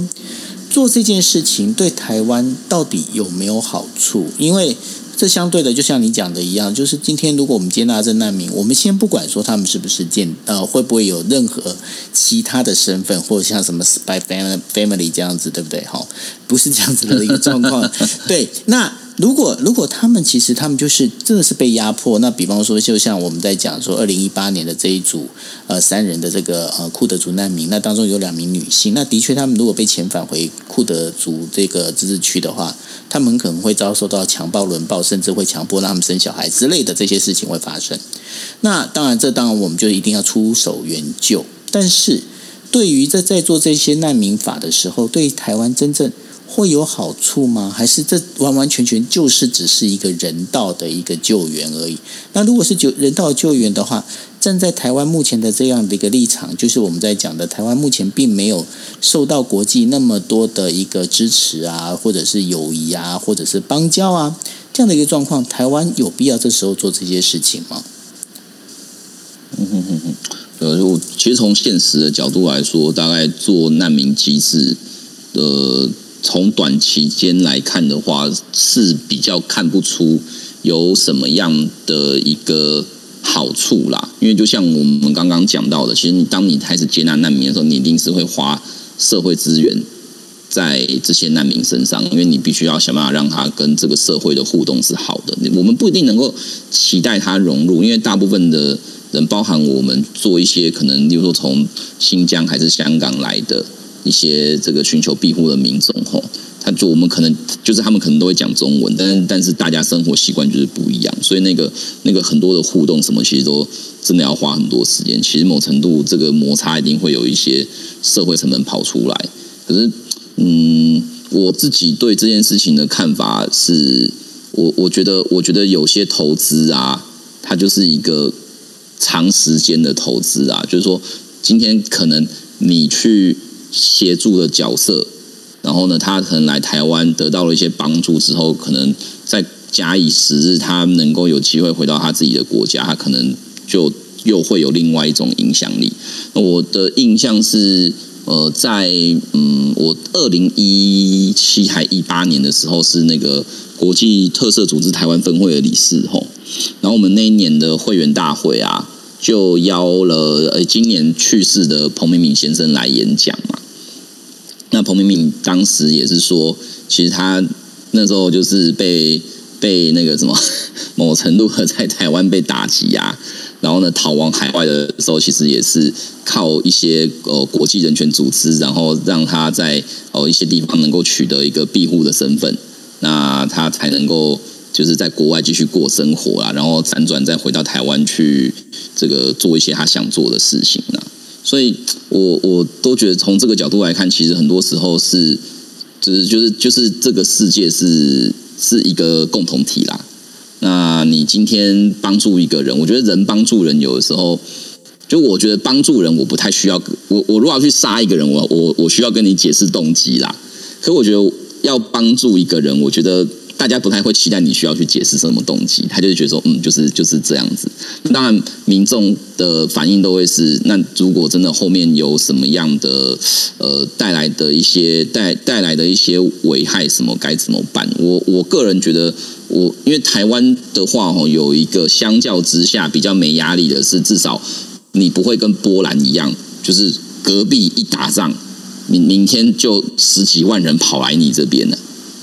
做这件事情对台湾到底有没有好处？因为这相对的，就像你讲的一样，就是今天如果我们接纳这难民，我们先不管说他们是不是建呃会不会有任何其他的身份，或者像什么 spy family family 这样子，对不对？哈，不是这样子的一个状况。*laughs* 对，那。如果如果他们其实他们就是真的是被压迫，那比方说就像我们在讲说二零一八年的这一组呃三人的这个呃库德族难民，那当中有两名女性，那的确他们如果被遣返回库德族这个自治区的话，他们可能会遭受到强暴、轮暴，甚至会强迫让他们生小孩之类的这些事情会发生。那当然，这当然我们就一定要出手援救。但是对于在在做这些难民法的时候，对台湾真正。会有好处吗？还是这完完全全就是只是一个人道的一个救援而已？那如果是救人道救援的话，站在台湾目前的这样的一个立场，就是我们在讲的，台湾目前并没有受到国际那么多的一个支持啊，或者是友谊啊，或者是邦交啊这样的一个状况，台湾有必要这时候做这些事情吗？嗯哼哼哼，呃，其实从现实的角度来说，大概做难民机制的。从短期间来看的话，是比较看不出有什么样的一个好处啦。因为就像我们刚刚讲到的，其实你当你开始接纳难民的时候，你一定是会花社会资源在这些难民身上，因为你必须要想办法让他跟这个社会的互动是好的。我们不一定能够期待他融入，因为大部分的人，包含我们做一些可能，例如说从新疆还是香港来的。一些这个寻求庇护的民众，吼，他就我们可能就是他们可能都会讲中文，但是但是大家生活习惯就是不一样，所以那个那个很多的互动什么，其实都真的要花很多时间。其实某程度这个摩擦一定会有一些社会成本跑出来。可是，嗯，我自己对这件事情的看法是，我我觉得我觉得有些投资啊，它就是一个长时间的投资啊，就是说今天可能你去。协助的角色，然后呢，他可能来台湾得到了一些帮助之后，可能在假以时日，他能够有机会回到他自己的国家，他可能就又会有另外一种影响力。那我的印象是，呃，在嗯，我二零一七还一八年的时候，是那个国际特色组织台湾分会的理事吼，然后我们那一年的会员大会啊。就邀了呃今年去世的彭明敏先生来演讲嘛。那彭明敏当时也是说，其实他那时候就是被被那个什么 *laughs* 某程度的在台湾被打击啊，然后呢逃亡海外的时候，其实也是靠一些呃国际人权组织，然后让他在哦一些地方能够取得一个庇护的身份，那他才能够。就是在国外继续过生活啊，然后辗转再回到台湾去，这个做一些他想做的事情啊。所以，我我都觉得从这个角度来看，其实很多时候是，就是就是就是这个世界是是一个共同体啦。那你今天帮助一个人，我觉得人帮助人有的时候，就我觉得帮助人，我不太需要我我如果要去杀一个人，我我我需要跟你解释动机啦。可我觉得要帮助一个人，我觉得。大家不太会期待你需要去解释什么动机，他就是觉得说，嗯，就是就是这样子。当然，民众的反应都会是，那如果真的后面有什么样的呃带来的一些带带来的一些危害，什么该怎么办？我我个人觉得，我因为台湾的话，哦，有一个相较之下比较没压力的是，至少你不会跟波兰一样，就是隔壁一打仗，明明天就十几万人跑来你这边了。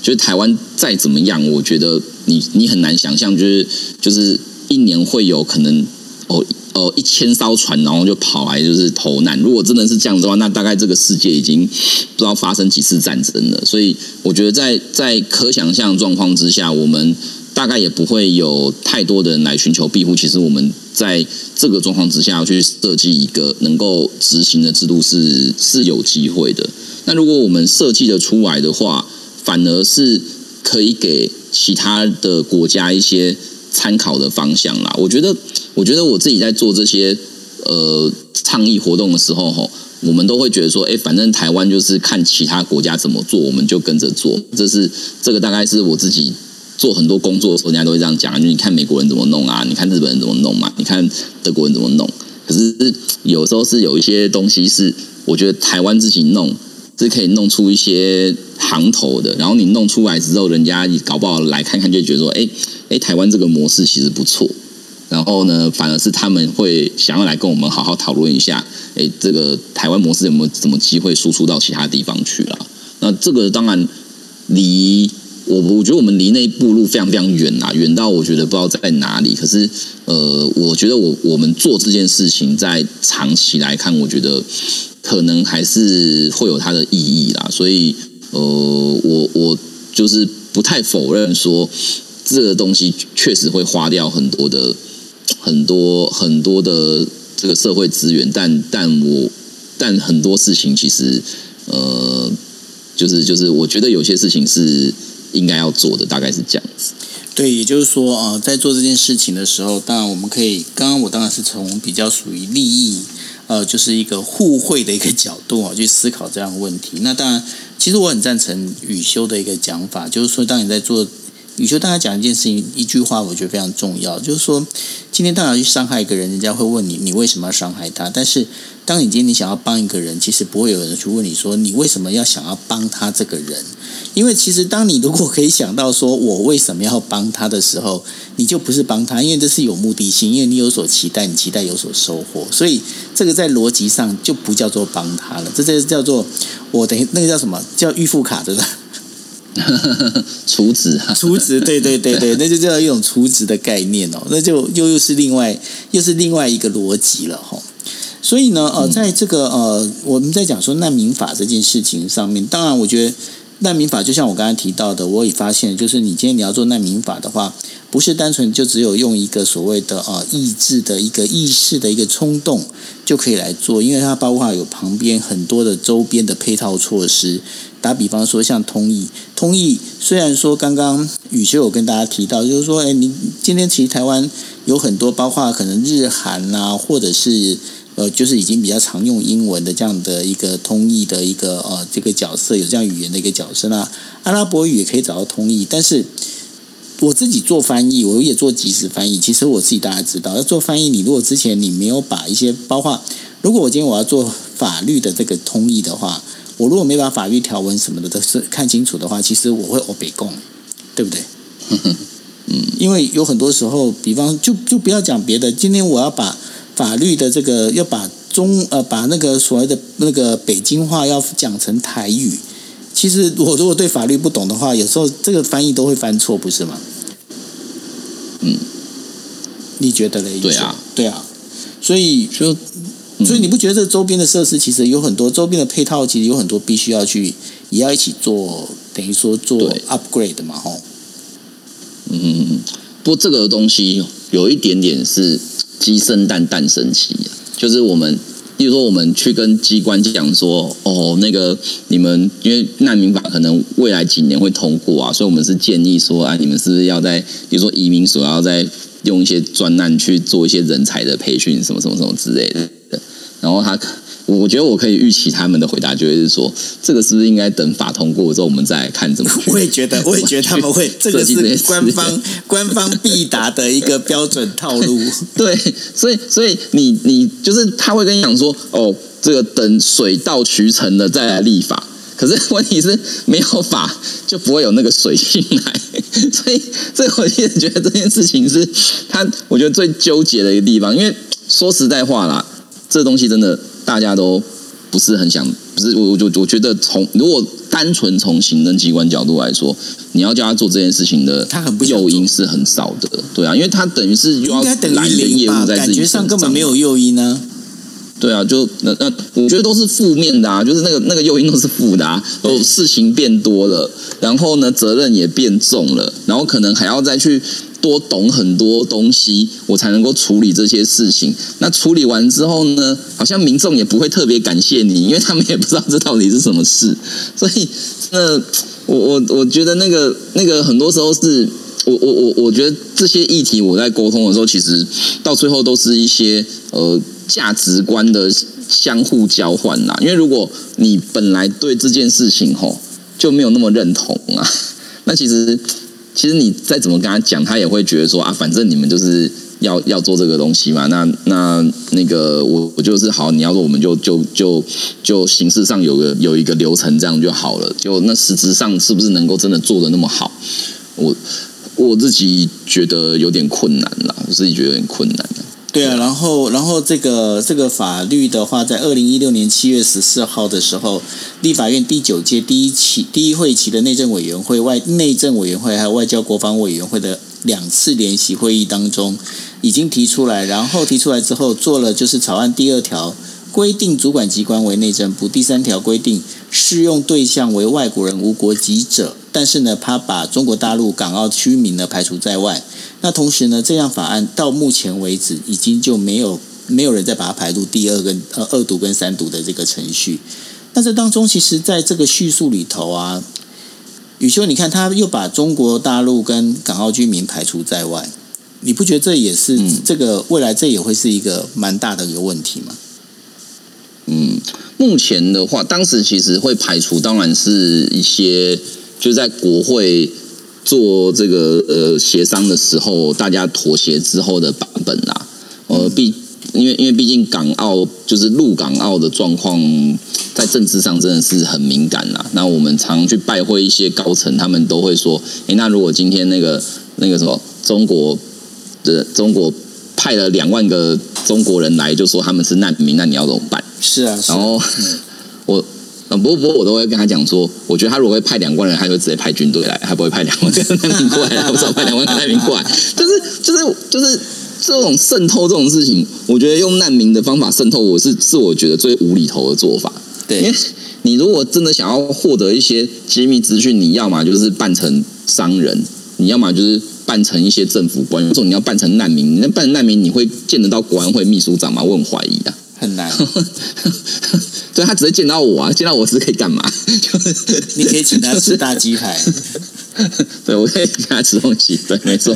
就是台湾再怎么样，我觉得你你很难想象，就是就是一年会有可能哦哦一千艘船，然后就跑来就是投难。如果真的是这样的话，那大概这个世界已经不知道发生几次战争了。所以我觉得在在可想象状况之下，我们大概也不会有太多的人来寻求庇护。其实我们在这个状况之下去设计一个能够执行的制度是是有机会的。那如果我们设计的出来的话，反而是可以给其他的国家一些参考的方向啦。我觉得，我觉得我自己在做这些呃倡议活动的时候，吼，我们都会觉得说，哎，反正台湾就是看其他国家怎么做，我们就跟着做。这是这个大概是我自己做很多工作的时候，人家都会这样讲，就你看美国人怎么弄啊，你看日本人怎么弄嘛，你看德国人怎么弄。可是有时候是有一些东西是，我觉得台湾自己弄是可以弄出一些行头的，然后你弄出来之后，人家搞不好来看看就觉得说，哎哎，台湾这个模式其实不错。然后呢，反而是他们会想要来跟我们好好讨论一下，哎，这个台湾模式有没有什么机会输出到其他地方去了？那这个当然离我，我觉得我们离那一步路非常非常远啊，远到我觉得不知道在哪里。可是，呃，我觉得我我们做这件事情，在长期来看，我觉得可能还是会有它的意义啦。所以，呃，我我就是不太否认说，这个东西确实会花掉很多的。很多很多的这个社会资源，但但我但很多事情其实呃，就是就是我觉得有些事情是应该要做的，大概是这样子。对，也就是说啊，在做这件事情的时候，当然我们可以，刚刚我当然是从比较属于利益呃，就是一个互惠的一个角度啊，去思考这样的问题。那当然，其实我很赞成雨修的一个讲法，就是说，当你在做。宇修大家讲一件事情，一句话，我觉得非常重要，就是说，今天当然去伤害一个人，人家会问你，你为什么要伤害他？但是，当你今天你想要帮一个人，其实不会有人去问你说，你为什么要想要帮他这个人？因为其实，当你如果可以想到说我为什么要帮他的时候，你就不是帮他，因为这是有目的性，因为你有所期待，你期待有所收获，所以这个在逻辑上就不叫做帮他了，这这叫做我等于那个叫什么叫预付卡，对 *laughs* 不 *laughs* 对？储值，储值，对对对对，*laughs* 那就叫一种储值的概念哦，那就又又是另外又是另外一个逻辑了哈。所以呢，呃，在这个呃，我们在讲说难民法这件事情上面，当然，我觉得难民法就像我刚才提到的，我也发现，就是你今天你要做难民法的话，不是单纯就只有用一个所谓的呃意志的一个意识的一个冲动就可以来做，因为它包括有旁边很多的周边的配套措施。打比方说，像通译，通译虽然说刚刚宇修有跟大家提到，就是说，哎，你今天其实台湾有很多，包括可能日韩啊，或者是呃，就是已经比较常用英文的这样的一个通译的一个呃这个角色，有这样语言的一个角色那阿拉伯语也可以找到通译，但是我自己做翻译，我也做即时翻译。其实我自己大家知道，要做翻译，你如果之前你没有把一些包括，如果我今天我要做法律的这个通译的话。我如果没把法律条文什么的都是看清楚的话，其实我会我北共，对不对？*laughs* 嗯，因为有很多时候，比方就就不要讲别的，今天我要把法律的这个要把中呃把那个所谓的那个北京话要讲成台语，其实我如果对法律不懂的话，有时候这个翻译都会翻错，不是吗？嗯，你觉得嘞？对啊，对啊，所以就。所以你不觉得这周边的设施其实有很多周边的配套，其实有很多必须要去也要一起做，等于说做 upgrade 嘛，吼。嗯，不过这个东西有一点点是鸡生蛋，蛋生鸡就是我们，例如说我们去跟机关讲说，哦，那个你们因为难民法可能未来几年会通过啊，所以我们是建议说啊，你们是不是要在比如说移民所要在用一些专案去做一些人才的培训，什么什么什么之类的。然后他，我觉得我可以预期他们的回答就会是说，这个是不是应该等法通过之后我们再看怎么？*laughs* 我也觉得，我也觉得他们会，这个是官方官方必答的一个标准套路。*laughs* 对，所以所以你你就是他会跟你讲说，哦，这个等水到渠成的再来立法。可是 *laughs* 问题是没有法就不会有那个水进来，所以所以我一直觉得这件事情是他我觉得最纠结的一个地方，因为说实在话啦。这东西真的大家都不是很想，不是我我就我觉得从如果单纯从行政机关角度来说，你要叫他做这件事情的，他很不诱因是很少的，对啊，因为他等于是应该等于业务在感觉上根本没有诱因呢。对啊，就那那我觉得都是负面的啊，就是那个那个诱因都是负的，哦，事情变多了，然后呢责任也变重了，然后可能还要再去。多懂很多东西，我才能够处理这些事情。那处理完之后呢？好像民众也不会特别感谢你，因为他们也不知道这到底是什么事。所以，那我我我觉得那个那个很多时候是，我我我我觉得这些议题我在沟通的时候，其实到最后都是一些呃价值观的相互交换啦。因为如果你本来对这件事情吼就没有那么认同啊，那其实。其实你再怎么跟他讲，他也会觉得说啊，反正你们就是要要做这个东西嘛。那那那个我我就是好，你要做我们就就就就形式上有个有一个流程这样就好了。就那实质上是不是能够真的做的那么好？我我自己觉得有点困难啦，我自己觉得有点困难。对啊，然后然后这个这个法律的话，在二零一六年七月十四号的时候，立法院第九届第一期第一会期的内政委员会、外内政委员会还有外交国防委员会的两次联席会议当中，已经提出来，然后提出来之后做了就是草案第二条规定主管机关为内政部，第三条规定适用对象为外国人无国籍者，但是呢，他把中国大陆港澳居民呢排除在外。那同时呢，这样法案到目前为止已经就没有没有人再把它排入第二跟呃二读跟三读的这个程序。那这当中，其实在这个叙述里头啊，宇修，你看他又把中国大陆跟港澳居民排除在外，你不觉得这也是、嗯这个未来这也会是一个蛮大的一个问题吗？嗯，目前的话，当时其实会排除，当然是一些就在国会做这个呃协商的时候，大家妥协之后的版本啦。呃，毕因为因为毕竟港澳就是陆港澳的状况，在政治上真的是很敏感啦。那我们常去拜会一些高层，他们都会说：，诶，那如果今天那个那个什么中国的中国派了两万个中国人来，就说他们是难民，那你要怎么办？是啊，是啊然后我。呃，不过不过我都会跟他讲说，我觉得他如果会派两万人，他就直接派军队来，他不会派两万个难民过来，他不知道派两万个难民过来，就是就是就是这种渗透这种事情，我觉得用难民的方法渗透，我是是我觉得最无厘头的做法。因为对你如果真的想要获得一些机密资讯，你要么就是扮成商人，你要么就是扮成一些政府官员，这种你要扮成难民，你那扮成难民，你会见得到国安会秘书长吗？我很怀疑啊。很难。*laughs* 对他只会见到我啊，见到我是可以干嘛？就是你可以请他吃大鸡排，*laughs* 对，我可以跟他吃东西，对，没错。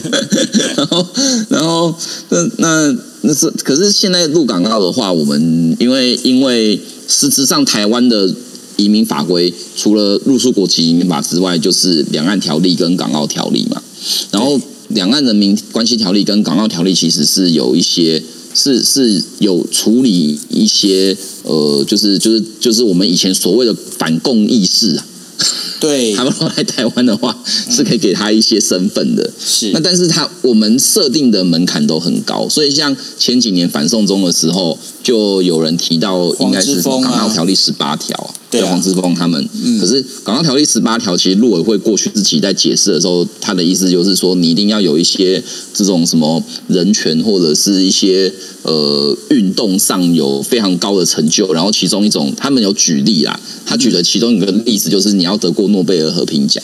然后，然后，那那那是，可是现在入港澳的话，我们因为因为实质上台湾的移民法规，除了入出国籍移民法之外，就是两岸条例跟港澳条例嘛。然后，两岸人民关系条例跟港澳条例其实是有一些。是是有处理一些呃，就是就是就是我们以前所谓的反共意识啊，*laughs* 对他，们来台湾的话，是可以给他一些身份的。是那但是他我们设定的门槛都很高，所以像前几年反送中的时候，就有人提到应该是港澳条例十八条，对啊黄之锋他们。嗯可是港澳条例十八条，其实陆委会过去自己在解释的时候，他的意思就是说，你一定要有一些这种什么人权或者是一些呃运动上有非常高的成就，然后其中一种他们有举例啦，他举的其中一个例子就是你要得过诺贝尔和平奖。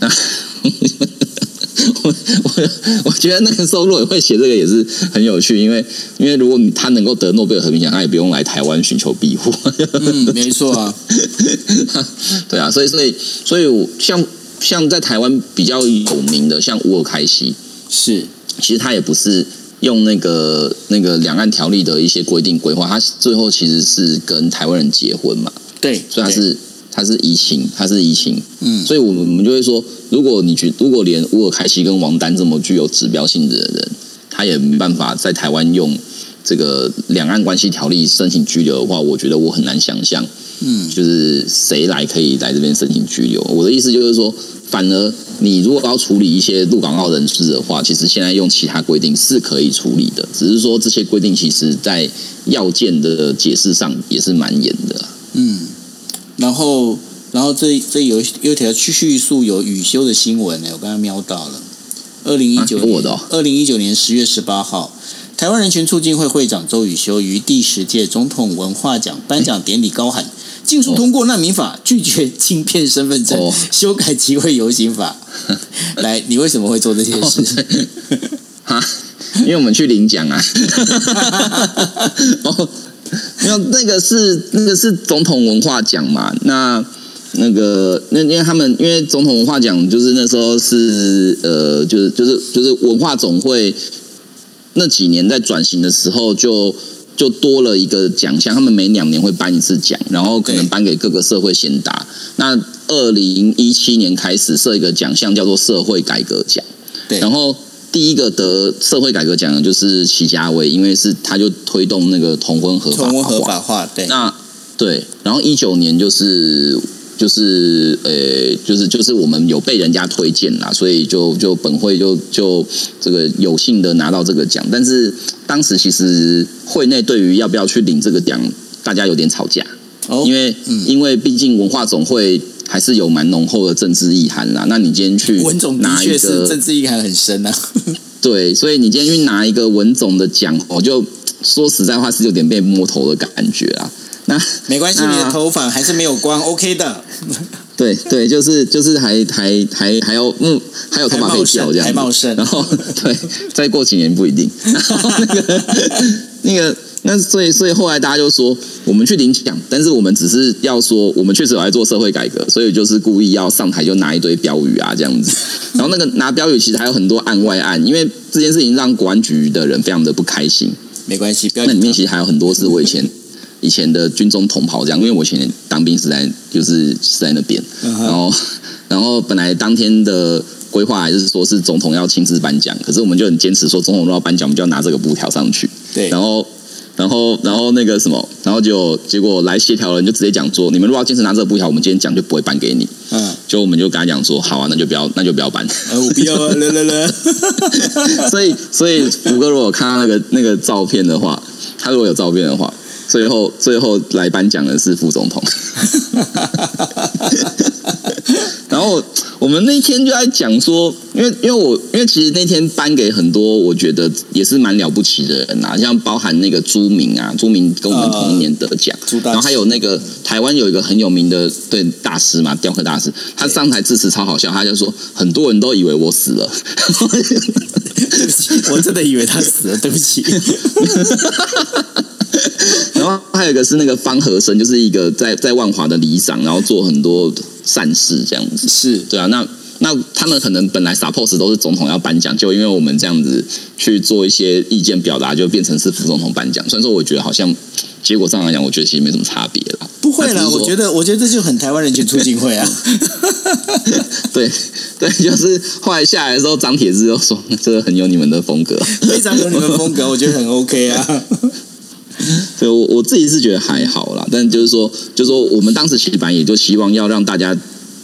那 *laughs* 我我我觉得那个时候陆委会写这个也是很有趣，因为因为如果他能够得诺贝尔和平奖，他也不用来台湾寻求庇护。嗯，没错啊，*laughs* 对啊，所以所以所以我像像在台湾比较有名的，像乌尔开西，是其实他也不是用那个那个两岸条例的一些规定规划，他最后其实是跟台湾人结婚嘛，对，对所以他是他是移情，他是移情，嗯所以我们我们就会说，如果你觉如果连乌尔凯西跟王丹这么具有指标性质的人，他也没办法在台湾用这个两岸关系条例申请拘留的话，我觉得我很难想象，嗯就是谁来可以来这边申请拘留。我的意思就是说，反而你如果要处理一些陆港澳人士的话，其实现在用其他规定是可以处理的，只是说这些规定其实在要件的解释上也是蛮严的。嗯，然后然后这这有有一条叙述有雨修的新闻呢，我刚刚瞄到了，二零一九年我的哦二零一九年十月十八号。台湾人权促进会会长周宇修于第十届总统文化奖颁奖典礼高喊：“尽速通过难民法，拒绝晶片身份证，哦修改集会游行法。*laughs* ”来，你为什么会做这些事？*laughs* 哈，因为我们去领奖啊。*laughs* 哦，*laughs* 没有，那个是那个是总统文化奖嘛？那那个那因为他们因为总统文化奖就是那时候是呃，就是就是就是文化总会那几年在转型的时候就。就多了一个奖项，他们每两年会颁一次奖，然后可能颁给各个社会贤达。那二零一七年开始设一个奖项，叫做社会改革奖。对，然后第一个得社会改革奖的就是齐家威，因为是他就推动那个同婚合法化。同婚合法化，对，那对，然后一九年就是就是呃，就是就是我们有被人家推荐啦，所以就就本会就就这个有幸的拿到这个奖，但是当时其实会内对于要不要去领这个奖，大家有点吵架，哦因为、嗯。因为毕竟文化总会还是有蛮浓厚的政治意涵啦。那你今天去文总的拿一确是个政治意涵很深啊。*laughs* 对，所以你今天去拿一个文总的奖，我就说实在话是有点被摸头的感觉啊。那 *laughs* 没关系，你的头发还是没有光，OK 的。*laughs* 对对，就是就是还还还还要嗯，还有头发可以掉这样子，还茂盛然后对，再过几年不一定。然后那个那个那所以所以后来大家就说，我们去领奖，但是我们只是要说，我们确实有在做社会改革，所以就是故意要上台就拿一堆标语啊这样子。然后那个拿标语其实还有很多案外案，因为这件事情让国安局的人非常的不开心。没关系，不要那里面其实还有很多是我以前以前的军中同袍这样，因为我以前当兵是在就是是在那边，然后然后本来当天的规划还是说是总统要亲自颁奖，可是我们就很坚持说总统若要颁奖，我们就要拿这个布条上去，对，然后。然后，然后那个什么，然后就结果来协调的人就直接讲说，你们如果要坚持拿这个布条，我们今天奖就不会颁给你。嗯，就我们就跟他讲说，好啊，那就不要，*laughs* 那就不要颁。呃，我不要啊，了了了。*laughs* 所以，所以福哥如果看到那个那个照片的话，他如果有照片的话，最后最后来颁奖的是副总统。*laughs* 我们那天就在讲说，因为因为我因为其实那天颁给很多我觉得也是蛮了不起的人啊，像包含那个朱明啊，朱明跟我们同一年得奖，然后还有那个台湾有一个很有名的对大师嘛，雕刻大师，他上台致辞超好笑，他就说很多人都以为我死了。*laughs* 对不起，我真的以为他死了，对不起。*laughs* 然后还有一个是那个方和生，就是一个在在万华的里长，然后做很多善事这样子。是，对啊，那那他们可能本来 suppose 都是总统要颁奖，就因为我们这样子去做一些意见表达，就变成是副总统颁奖。虽然说我觉得好像结果上来讲，我觉得其实没什么差别啦。不会啦，那只是说我觉得，我觉得这就很台湾人权促进会啊。*laughs* 对对，就是后来下来的时候，张铁志又说 *laughs* 这个很有你们的风格。*laughs* 非常有你们风格，我觉得很 OK 啊。*laughs* 所以我我自己是觉得还好啦，但就是说，就是说我们当时其实本来也就希望要让大家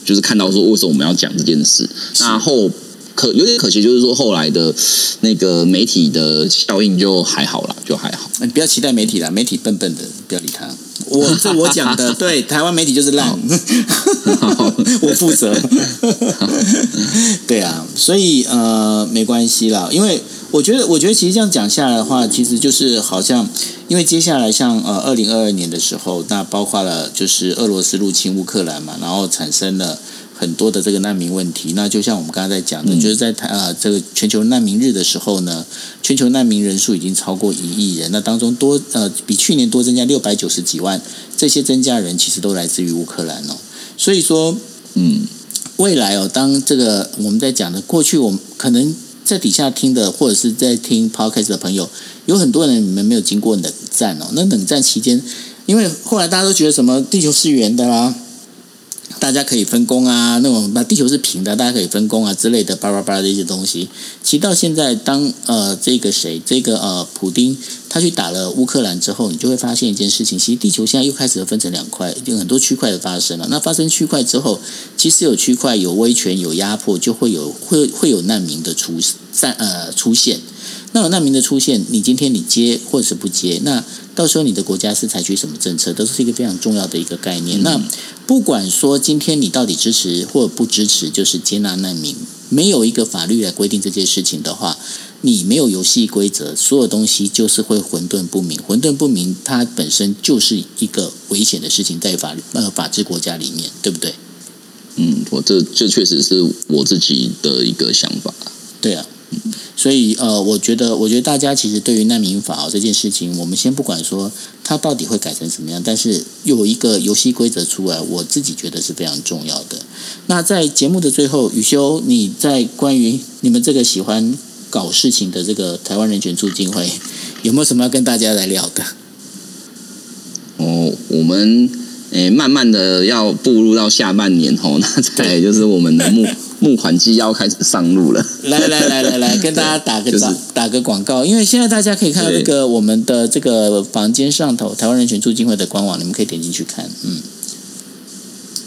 就是看到说为什么我们要讲这件事，那后可有点可惜，就是说后来的那个媒体的效应就还好啦，就还好。你不要期待媒体啦，媒体笨笨的，不要理他。我这我讲的，*laughs* 对，台湾媒体就是烂，*laughs* 我负责。对啊，所以呃没关系啦，因为我觉得，我觉得其实这样讲下来的话，其实就是好像，因为接下来像呃二零二二年的时候，那包括了就是俄罗斯入侵乌克兰嘛，然后产生了。很多的这个难民问题，那就像我们刚才在讲的，嗯就是在台呃这个全球难民日的时候呢，全球难民人数已经超过一亿人，那当中多呃比去年多增加六百九十几万，这些增加人其实都来自于乌克兰哦，所以说嗯，未来哦，当这个我们在讲的过去，我们可能在底下听的或者是在听 podcast 的朋友，有很多人你们没有经过冷战哦，那冷战期间，因为后来大家都觉得什么地球是圆的啦。大家可以分工啊，那种把地球是平的，大家可以分工啊之类的，巴拉巴拉的一些东西。其实到现在，当呃这个谁，这个呃普丁他去打了乌克兰之后，你就会发现一件事情，其实地球现在又开始分成两块，有很多区块的发生了。那发生区块之后，其实有区块有威权有压迫，就会有会会有难民的出散呃出现。那有难民的出现，你今天你接或者是不接，那到时候你的国家是采取什么政策，都是一个非常重要的一个概念。那不管说今天你到底支持或不支持，就是接纳难民，没有一个法律来规定这件事情的话，你没有游戏规则，所有东西就是会混沌不明。混沌不明，它本身就是一个危险的事情，在法律呃法治国家里面，对不对？嗯，我这这确实是我自己的一个想法。对啊，所以呃，我觉得，我觉得大家其实对于难民法、这件事情，我们先不管说它到底会改成什么样，但是有一个游戏规则出来，我自己觉得是非常重要的。那在节目的最后，宇修，你在关于你们这个喜欢搞事情的这个台湾人权促进会，有没有什么要跟大家来聊的？哦，我们诶、慢慢的要步入到下半年哦，那再就是我们的目募款季要开始上路了。来来来来来，跟大家打个 *laughs* 就是打打个广告，因为现在大家可以看到这个我们的这个房间上头台湾人权促进会的官网，你们可以点进去看。嗯，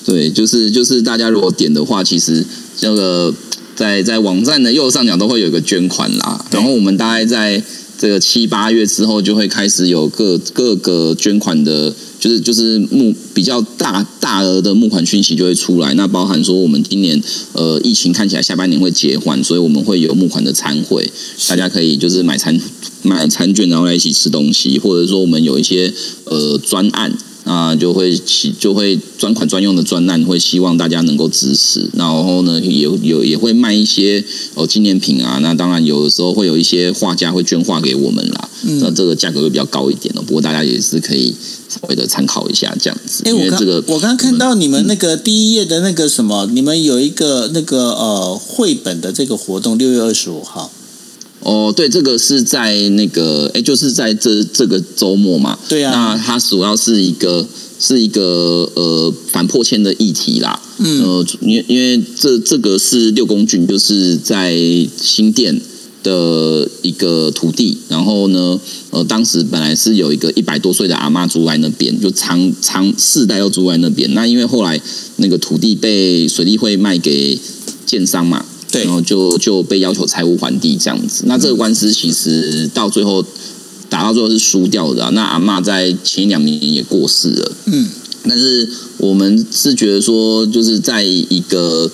对，就是就是大家如果点的话，其实那个在在网站的右上角都会有一个捐款啦。然后我们大概在这个七八月之后，就会开始有各各个捐款的，就是就是募比较大大额的募款讯息就会出来。那包含说我们今年呃疫情看起来下半年会结缓，所以我们会有募款的餐会，大家可以就是买餐买餐券，然后来一起吃东西，或者说我们有一些呃专案。啊，就会希就会专款专用的专案，会希望大家能够支持。然后呢，也有也会卖一些哦纪念品啊。那当然有的时候会有一些画家会捐画给我们啦。嗯那这个价格会比较高一点哦。不过大家也是可以稍微的参考一下这样子，哎，我刚因为这个我刚刚看到你们那个第一页的那个什么，你们有一个那个呃绘本的这个活动，六月二十五号。哦，对，这个是在那个，哎，就是在这这个周末嘛。对啊那它主要是一个是一个呃反破千的议题啦。嗯呃，因为因为这这个是六公郡，就是在新店的一个土地，然后呢，呃，当时本来是有一个一百多岁的阿妈住在那边，就长长世代都住在那边。那因为后来那个土地被水利会卖给建商嘛，对然后就就被要求财务还地这样子。那这个官司其实到最后打到最后是输掉的啊、那阿嬷在前两年也过世了，嗯，但是我们是觉得说，就是在一个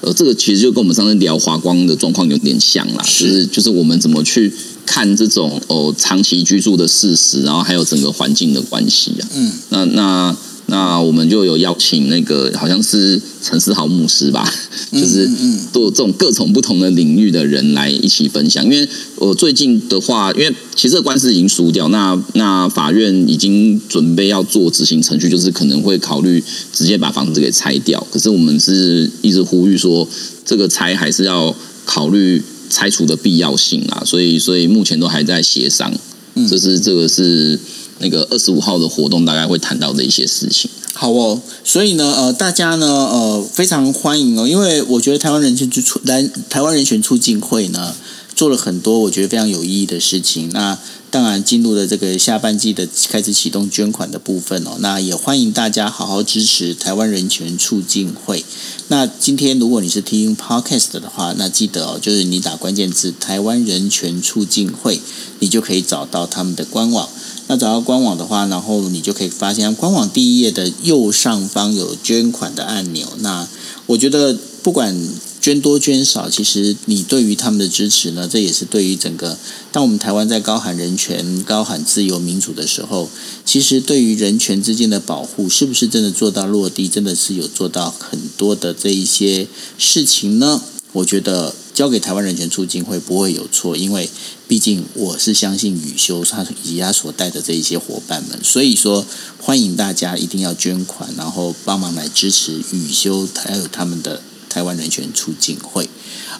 呃，这个其实就跟我们上次聊华光的状况有点像啦，是就是就是我们怎么去看这种哦长期居住的事实，然后还有整个环境的关系啊。嗯，那那那我们就有邀请那个好像是陈思豪牧师吧，就是做这种各种不同的领域的人来一起分享。因为我最近的话，因为其实这个官司已经输掉，那那法院已经准备要做执行程序，就是可能会考虑直接把房子给拆掉。可是我们是一直呼吁说，这个拆还是要考虑拆除的必要性啊，所以所以目前都还在协商。嗯这是这个是那个二十五号的活动大概会谈到的一些事情。好哦，所以呢，呃，大家呢，呃，非常欢迎哦，因为我觉得台湾人权促来台湾人权促进会呢，做了很多我觉得非常有意义的事情。那当然进入了这个下半季的开始启动捐款的部分哦，那也欢迎大家好好支持台湾人权促进会。那今天如果你是听 podcast 的话，那记得哦，就是你打关键字“台湾人权促进会”，你就可以找到他们的官网。那找到官网的话，然后你就可以发现官网第一页的右上方有捐款的按钮。那我觉得不管捐多捐少，其实你对于他们的支持呢，这也是对于整个当我们台湾在高喊人权、高喊自由民主的时候，其实对于人权之间的保护，是不是真的做到落地，真的是有做到很多的这一些事情呢？我觉得交给台湾人权促进会不会有错，因为毕竟我是相信宇修他以及他所带的这一些伙伴们，所以说欢迎大家一定要捐款，然后帮忙来支持宇修还有他们的台湾人权促进会。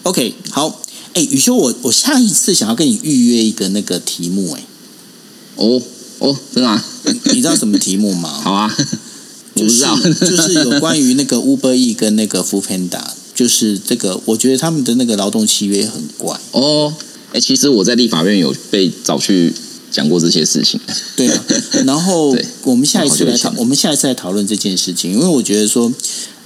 OK，好，哎，宇修，我我下一次想要跟你预约一个那个题目，哎，哦哦，真的、啊？你知道什么题目吗？好啊，就是就是有关于那个 Uber E 跟那个 f o o Panda，就是这个，我觉得他们的那个劳动契约很怪。哦，哎、其实我在立法院有被找去讲过这些事情。对啊，然后 *laughs* 我们下一次来讨，我们下一次来讨论这件事情，因为我觉得说，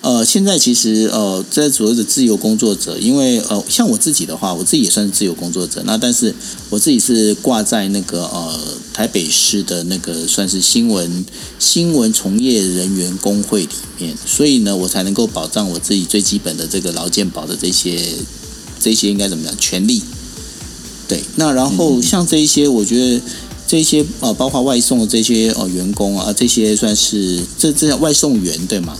呃，现在其实呃，在所谓的自由工作者，因为呃，像我自己的话，我自己也算是自由工作者，那但是我自己是挂在那个呃台北市的那个算是新闻新闻从业人员工会里面，所以呢，我才能够保障我自己最基本的这个劳健保的这些这些应该怎么讲权利。对，那然后像这一些，我觉得这些呃，包括外送的这些呃员工啊，这些算是这这叫外送员对吗？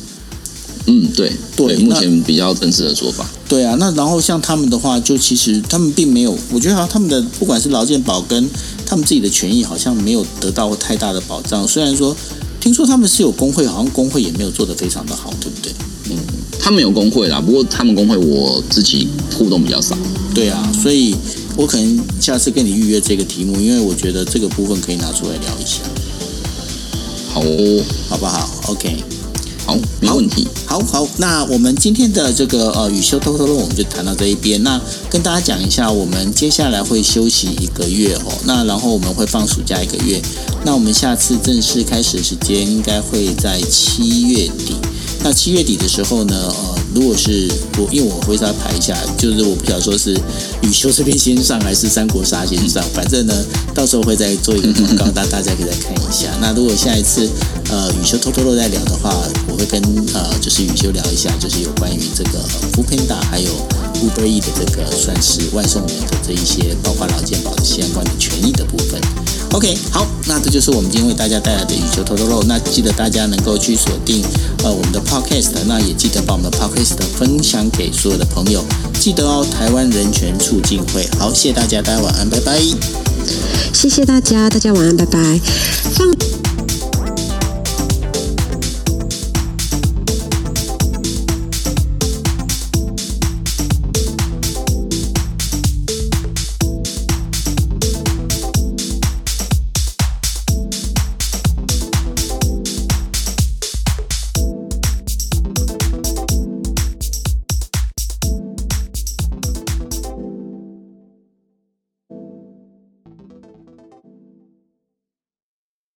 嗯，对对那目前比较正式的说法。对啊，那然后像他们的话，就其实他们并没有，我觉得好像他们的不管是劳健保跟他们自己的权益，好像没有得到太大的保障。虽然说听说他们是有工会，好像工会也没有做得非常的好，对不对？嗯他们有工会啦，不过他们工会我自己互动比较少。对啊，所以我可能下次跟你预约这个题目，因为我觉得这个部分可以拿出来聊一下。好哦，好不好？OK。好，没问题。好好，那我们今天的这个呃雨修偷偷乐，我们就谈到这一边。那跟大家讲一下，我们接下来会休息一个月哦。那然后我们会放暑假一个月。那我们下次正式开始的时间应该会在七月底。那七月底的时候呢，呃，如果是我，因为我会再排一下，就是我不晓得说是雨修这边先上还是三国杀先上，反正呢，到时候会再做一个广告，大大家可以再看一下。那如果下一次呃雨修偷偷的在聊的话，我会跟呃就是雨修聊一下，就是有关于这个 f o o Panda 还有 Uber E 的这个算是外送员的这一些，包括劳健保的相关的权益的部分。OK，好，那这就是我们今天为大家带来的羽球偷偷漏。那记得大家能够去锁定呃我们的 Podcast，那也记得把我们的 Podcast 分享给所有的朋友。记得哦，台湾人权促进会。好，谢谢大家，大家晚安，拜拜。谢谢大家，大家晚安，拜拜。放。